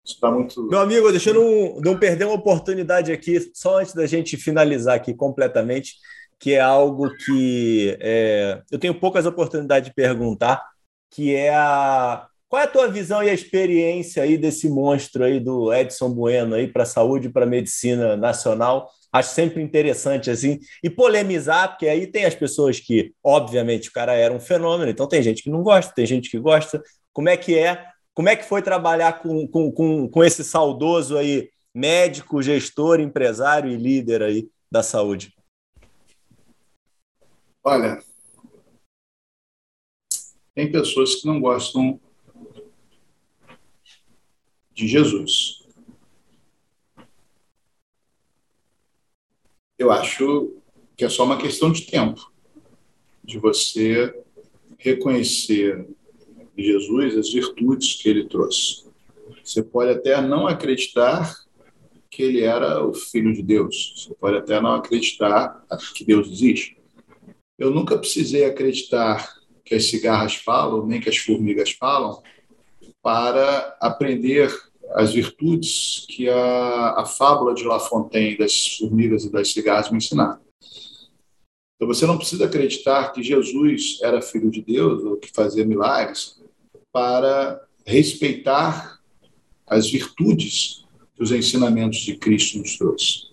Está muito. Meu amigo, deixa eu não, não perder uma oportunidade aqui, só antes da gente finalizar aqui completamente, que é algo que é, eu tenho poucas oportunidades de perguntar, que é a qual é a tua visão e a experiência aí desse monstro aí do Edson Bueno aí para a saúde e para a medicina nacional? Acho sempre interessante assim e polemizar, porque aí tem as pessoas que, obviamente, o cara era um fenômeno, então tem gente que não gosta, tem gente que gosta. Como é que é? Como é que foi trabalhar com, com, com, com esse saudoso aí, médico, gestor, empresário e líder aí da saúde? Olha, tem pessoas que não gostam de Jesus. Eu acho que é só uma questão de tempo, de você reconhecer Jesus as virtudes que ele trouxe. Você pode até não acreditar que ele era o filho de Deus, você pode até não acreditar que Deus existe. Eu nunca precisei acreditar que as cigarras falam, nem que as formigas falam, para aprender as virtudes que a, a fábula de La Fontaine das formigas e das cigarras me ensinaram. Então você não precisa acreditar que Jesus era filho de Deus ou que fazia milagres para respeitar as virtudes que os ensinamentos de Cristo nos trouxe.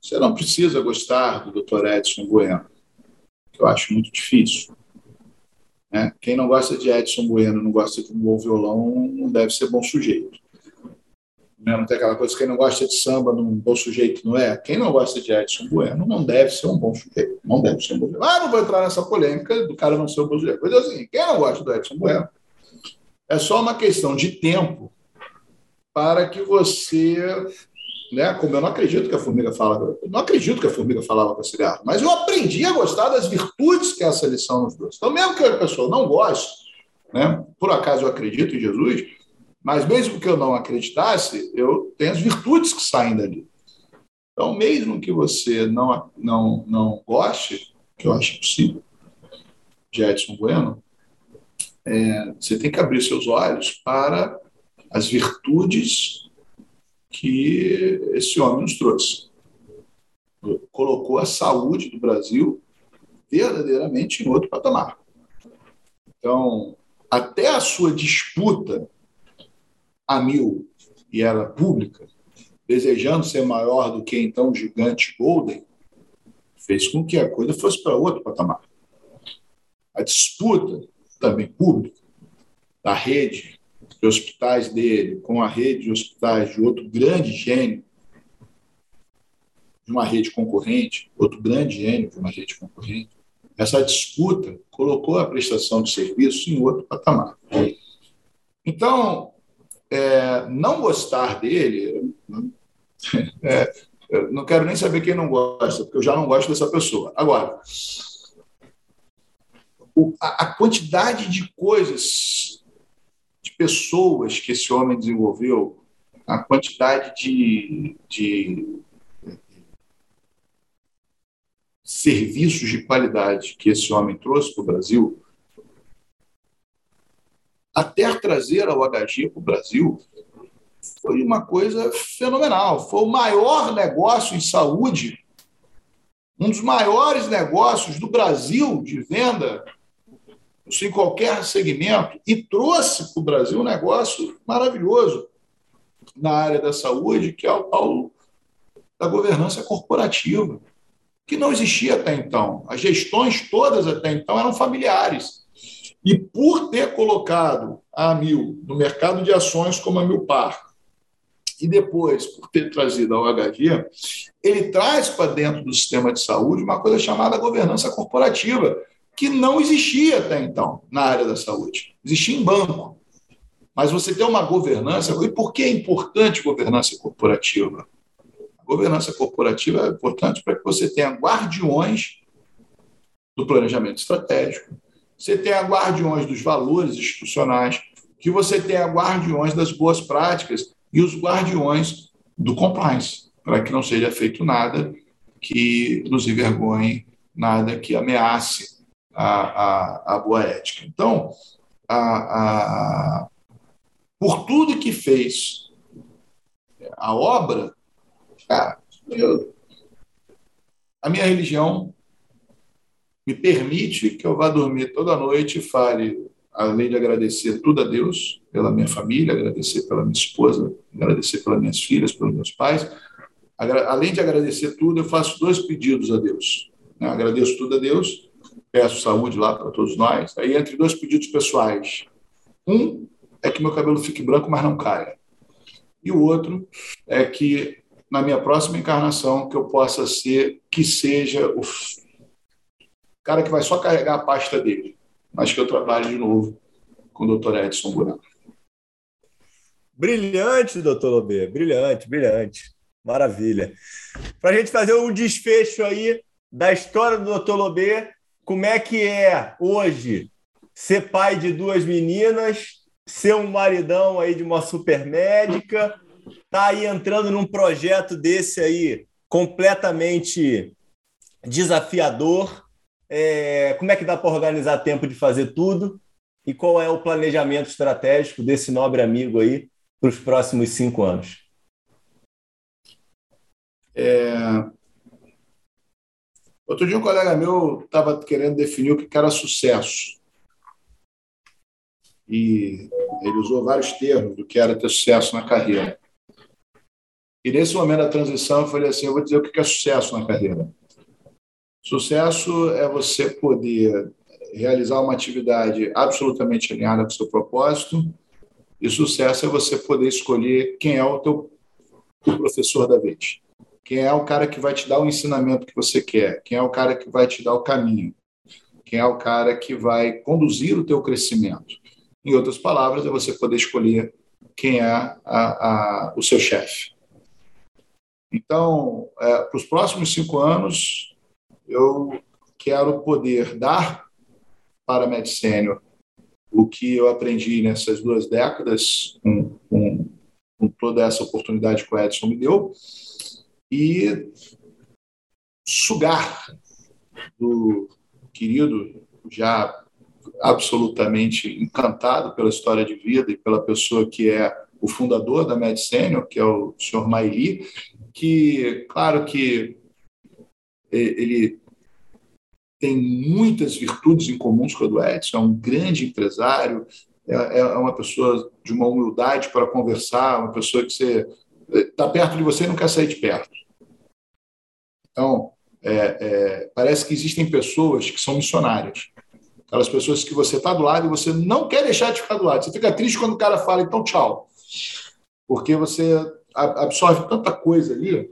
Você não precisa gostar do Dr. Edson Bueno, que eu acho muito difícil. Né? Quem não gosta de Edson Bueno, não gosta de um bom violão, não deve ser bom sujeito. Né? Não tem aquela coisa, quem não gosta de samba, não bom sujeito, não é? Quem não gosta de Edson Bueno não deve ser um bom sujeito. Não deve ser um bom sujeito. Ah, não vou entrar nessa polêmica do cara não ser um bom sujeito. Mas assim, quem não gosta do Edson Bueno, é só uma questão de tempo para que você né? Como eu não acredito que a formiga fala, não acredito que a formiga falava com cigarro, mas eu aprendi a gostar das virtudes que essa lição nos trouxe. Então, mesmo que a pessoa não goste, né? Por acaso eu acredito em Jesus, mas mesmo que eu não acreditasse, eu tenho as virtudes que saem dali. Então, mesmo que você não não não goste, que eu acho possível, de Edson Bueno, é, você tem que abrir seus olhos para as virtudes que esse homem nos trouxe. Colocou a saúde do Brasil verdadeiramente em outro patamar. Então, até a sua disputa a mil, e era pública, desejando ser maior do que então o gigante Golden, fez com que a coisa fosse para outro patamar. A disputa, também pública, da rede de hospitais dele com a rede de hospitais de outro grande gênio, de uma rede concorrente, outro grande gênio de uma rede concorrente, essa disputa colocou a prestação de serviço em outro patamar. Então, é, não gostar dele, é, não quero nem saber quem não gosta, porque eu já não gosto dessa pessoa. Agora, a, a quantidade de coisas pessoas que esse homem desenvolveu, a quantidade de, de serviços de qualidade que esse homem trouxe para o Brasil, até trazer ao HG para o Brasil, foi uma coisa fenomenal. Foi o maior negócio em saúde, um dos maiores negócios do Brasil de venda em qualquer segmento, e trouxe para o Brasil um negócio maravilhoso na área da saúde, que é o tal da governança corporativa, que não existia até então. As gestões todas até então eram familiares. E por ter colocado a Amil no mercado de ações como a Milpar, e depois por ter trazido ao HG, ele traz para dentro do sistema de saúde uma coisa chamada governança corporativa, que não existia até então na área da saúde. Existia em banco. Mas você tem uma governança. E por que é importante governança corporativa? A governança corporativa é importante para que você tenha guardiões do planejamento estratégico, você tenha guardiões dos valores institucionais, que você tenha guardiões das boas práticas e os guardiões do compliance, para que não seja feito nada que nos envergonhe, nada que ameace a, a, a boa ética. Então, a, a, por tudo que fez a obra, cara, eu, a minha religião me permite que eu vá dormir toda noite e fale, além de agradecer tudo a Deus, pela minha família, agradecer pela minha esposa, agradecer pelas minhas filhas, pelos meus pais, além de agradecer tudo, eu faço dois pedidos a Deus. Né? Agradeço tudo a Deus, peço saúde lá para todos nós. Aí, entre dois pedidos pessoais, um é que meu cabelo fique branco, mas não caia. E o outro é que na minha próxima encarnação que eu possa ser, que seja o cara que vai só carregar a pasta dele, mas que eu trabalhe de novo com o doutor Edson Buraco. Brilhante, doutor Lobê, brilhante, brilhante. Maravilha. Para a gente fazer um desfecho aí da história do doutor Lobê, como é que é hoje ser pai de duas meninas, ser um maridão aí de uma super médica, tá aí entrando num projeto desse aí completamente desafiador. É, como é que dá para organizar tempo de fazer tudo? E qual é o planejamento estratégico desse nobre amigo aí para os próximos cinco anos? É... Outro dia um colega meu estava querendo definir o que era sucesso. E ele usou vários termos do que era ter sucesso na carreira. E nesse momento da transição, eu falei assim: eu vou dizer o que é sucesso na carreira. Sucesso é você poder realizar uma atividade absolutamente alinhada com o seu propósito, e sucesso é você poder escolher quem é o teu professor da vez. Quem é o cara que vai te dar o ensinamento que você quer? Quem é o cara que vai te dar o caminho? Quem é o cara que vai conduzir o teu crescimento? Em outras palavras, é você poder escolher quem é a, a, o seu chefe. Então, é, para os próximos cinco anos, eu quero poder dar para a Medicênio o que eu aprendi nessas duas décadas, com, com, com toda essa oportunidade que o Edson me deu, e sugar do querido, já absolutamente encantado pela história de vida e pela pessoa que é o fundador da Medicênio, que é o senhor Maili, que, claro que ele tem muitas virtudes em comuns com o do Edson, é um grande empresário, é, é uma pessoa de uma humildade para conversar, uma pessoa que você está perto de você e não quer sair de perto. Então, é, é, parece que existem pessoas que são missionárias. Aquelas pessoas que você está do lado e você não quer deixar de ficar do lado. Você fica triste quando o cara fala, então tchau. Porque você absorve tanta coisa ali.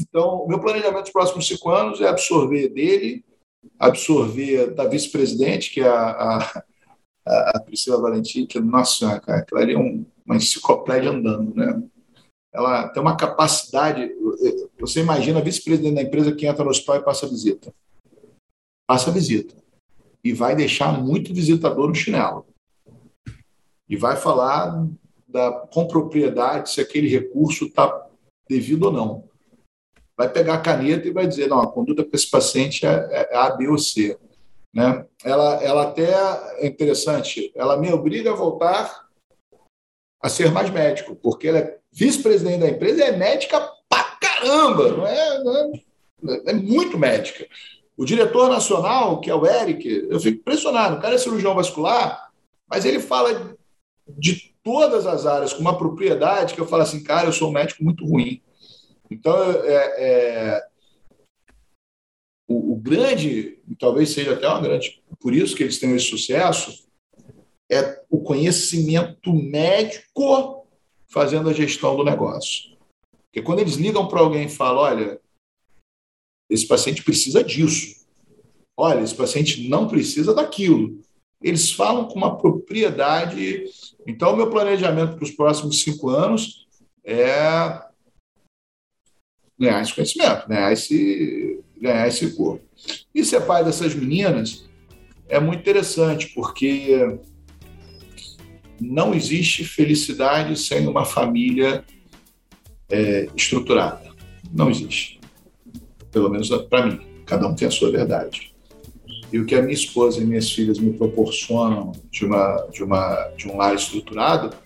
Então, o meu planejamento dos próximos cinco anos é absorver dele, absorver da vice-presidente, que é a, a, a Priscila Valentim, que, nossa, cara, aquilo ali é um, uma enciclopédia andando, né? Ela tem uma capacidade. Você imagina a vice-presidente da empresa que entra no hospital e passa visita. Passa visita. E vai deixar muito visitador no chinelo. E vai falar da, com propriedade se aquele recurso está devido ou não. Vai pegar a caneta e vai dizer: não, a conduta para esse paciente é, é A, B ou C. Né? Ela, ela até é interessante, ela me obriga a voltar a ser mais médico, porque ela é vice-presidente da empresa, é médica pra caramba, não é, não é, é muito médica. O diretor nacional, que é o Eric, eu fico impressionado, o cara é cirurgião vascular, mas ele fala de todas as áreas com uma propriedade que eu falo assim, cara, eu sou um médico muito ruim. Então, é, é o, o, grande, talvez seja até uma grande, por isso que eles têm esse sucesso, é o conhecimento médico fazendo a gestão do negócio. Porque quando eles ligam para alguém e falam, olha, esse paciente precisa disso, olha, esse paciente não precisa daquilo, eles falam com uma propriedade. Então, o meu planejamento para os próximos cinco anos é ganhar esse conhecimento, ganhar esse, ganhar esse corpo. E ser pai dessas meninas é muito interessante, porque não existe felicidade sem uma família é, estruturada. Não existe. Pelo menos para mim. Cada um tem a sua verdade. E o que a minha esposa e minhas filhas me proporcionam de, uma, de, uma, de um lar estruturado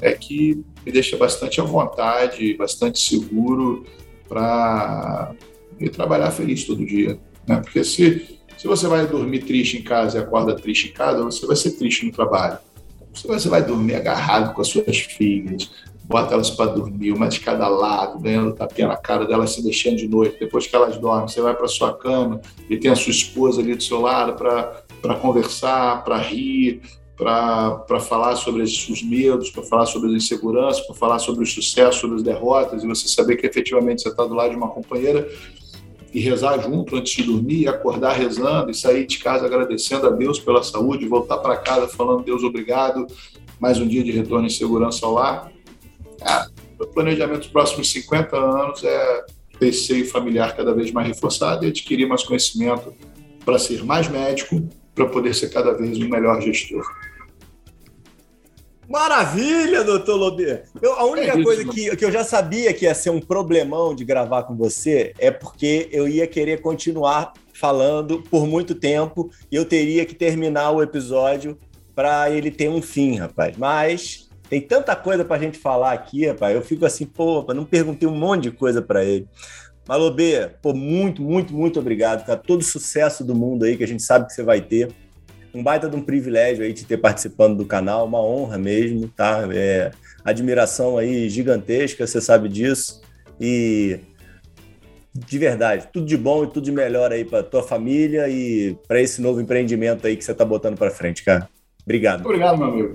é que me deixa bastante à vontade, bastante seguro para ir trabalhar feliz todo dia. Né? Porque se, se você vai dormir triste em casa e acorda triste em casa, você vai ser triste no trabalho. Se você vai dormir agarrado com as suas filhas, bota elas para dormir, uma de cada lado, ganhando tapinha na cara delas, se deixando de noite. Depois que elas dormem, você vai para sua cama e tem a sua esposa ali do seu lado para conversar, para rir, para falar sobre os medos, para falar sobre as inseguranças, para falar sobre os sucessos, sobre as derrotas, e você saber que efetivamente você está do lado de uma companheira e rezar junto antes de dormir, acordar rezando e sair de casa agradecendo a Deus pela saúde, voltar para casa falando Deus obrigado, mais um dia de retorno em segurança ao lar ah, o planejamento dos próximos 50 anos é seio familiar cada vez mais reforçado e adquirir mais conhecimento para ser mais médico, para poder ser cada vez um melhor gestor. Maravilha, doutor Lobê. Eu, a única é isso, coisa que, que eu já sabia que ia ser um problemão de gravar com você é porque eu ia querer continuar falando por muito tempo e eu teria que terminar o episódio para ele ter um fim, rapaz. Mas tem tanta coisa para a gente falar aqui, rapaz. Eu fico assim, pô, não perguntei um monte de coisa para ele. Malobê, pô, muito, muito, muito obrigado, cara. Todo o sucesso do mundo aí que a gente sabe que você vai ter. Um baita de um privilégio aí de ter participando do canal, uma honra mesmo, tá? É, admiração aí gigantesca, você sabe disso. E de verdade, tudo de bom e tudo de melhor aí para tua família e para esse novo empreendimento aí que você tá botando para frente, cara. Obrigado. Obrigado, meu amigo.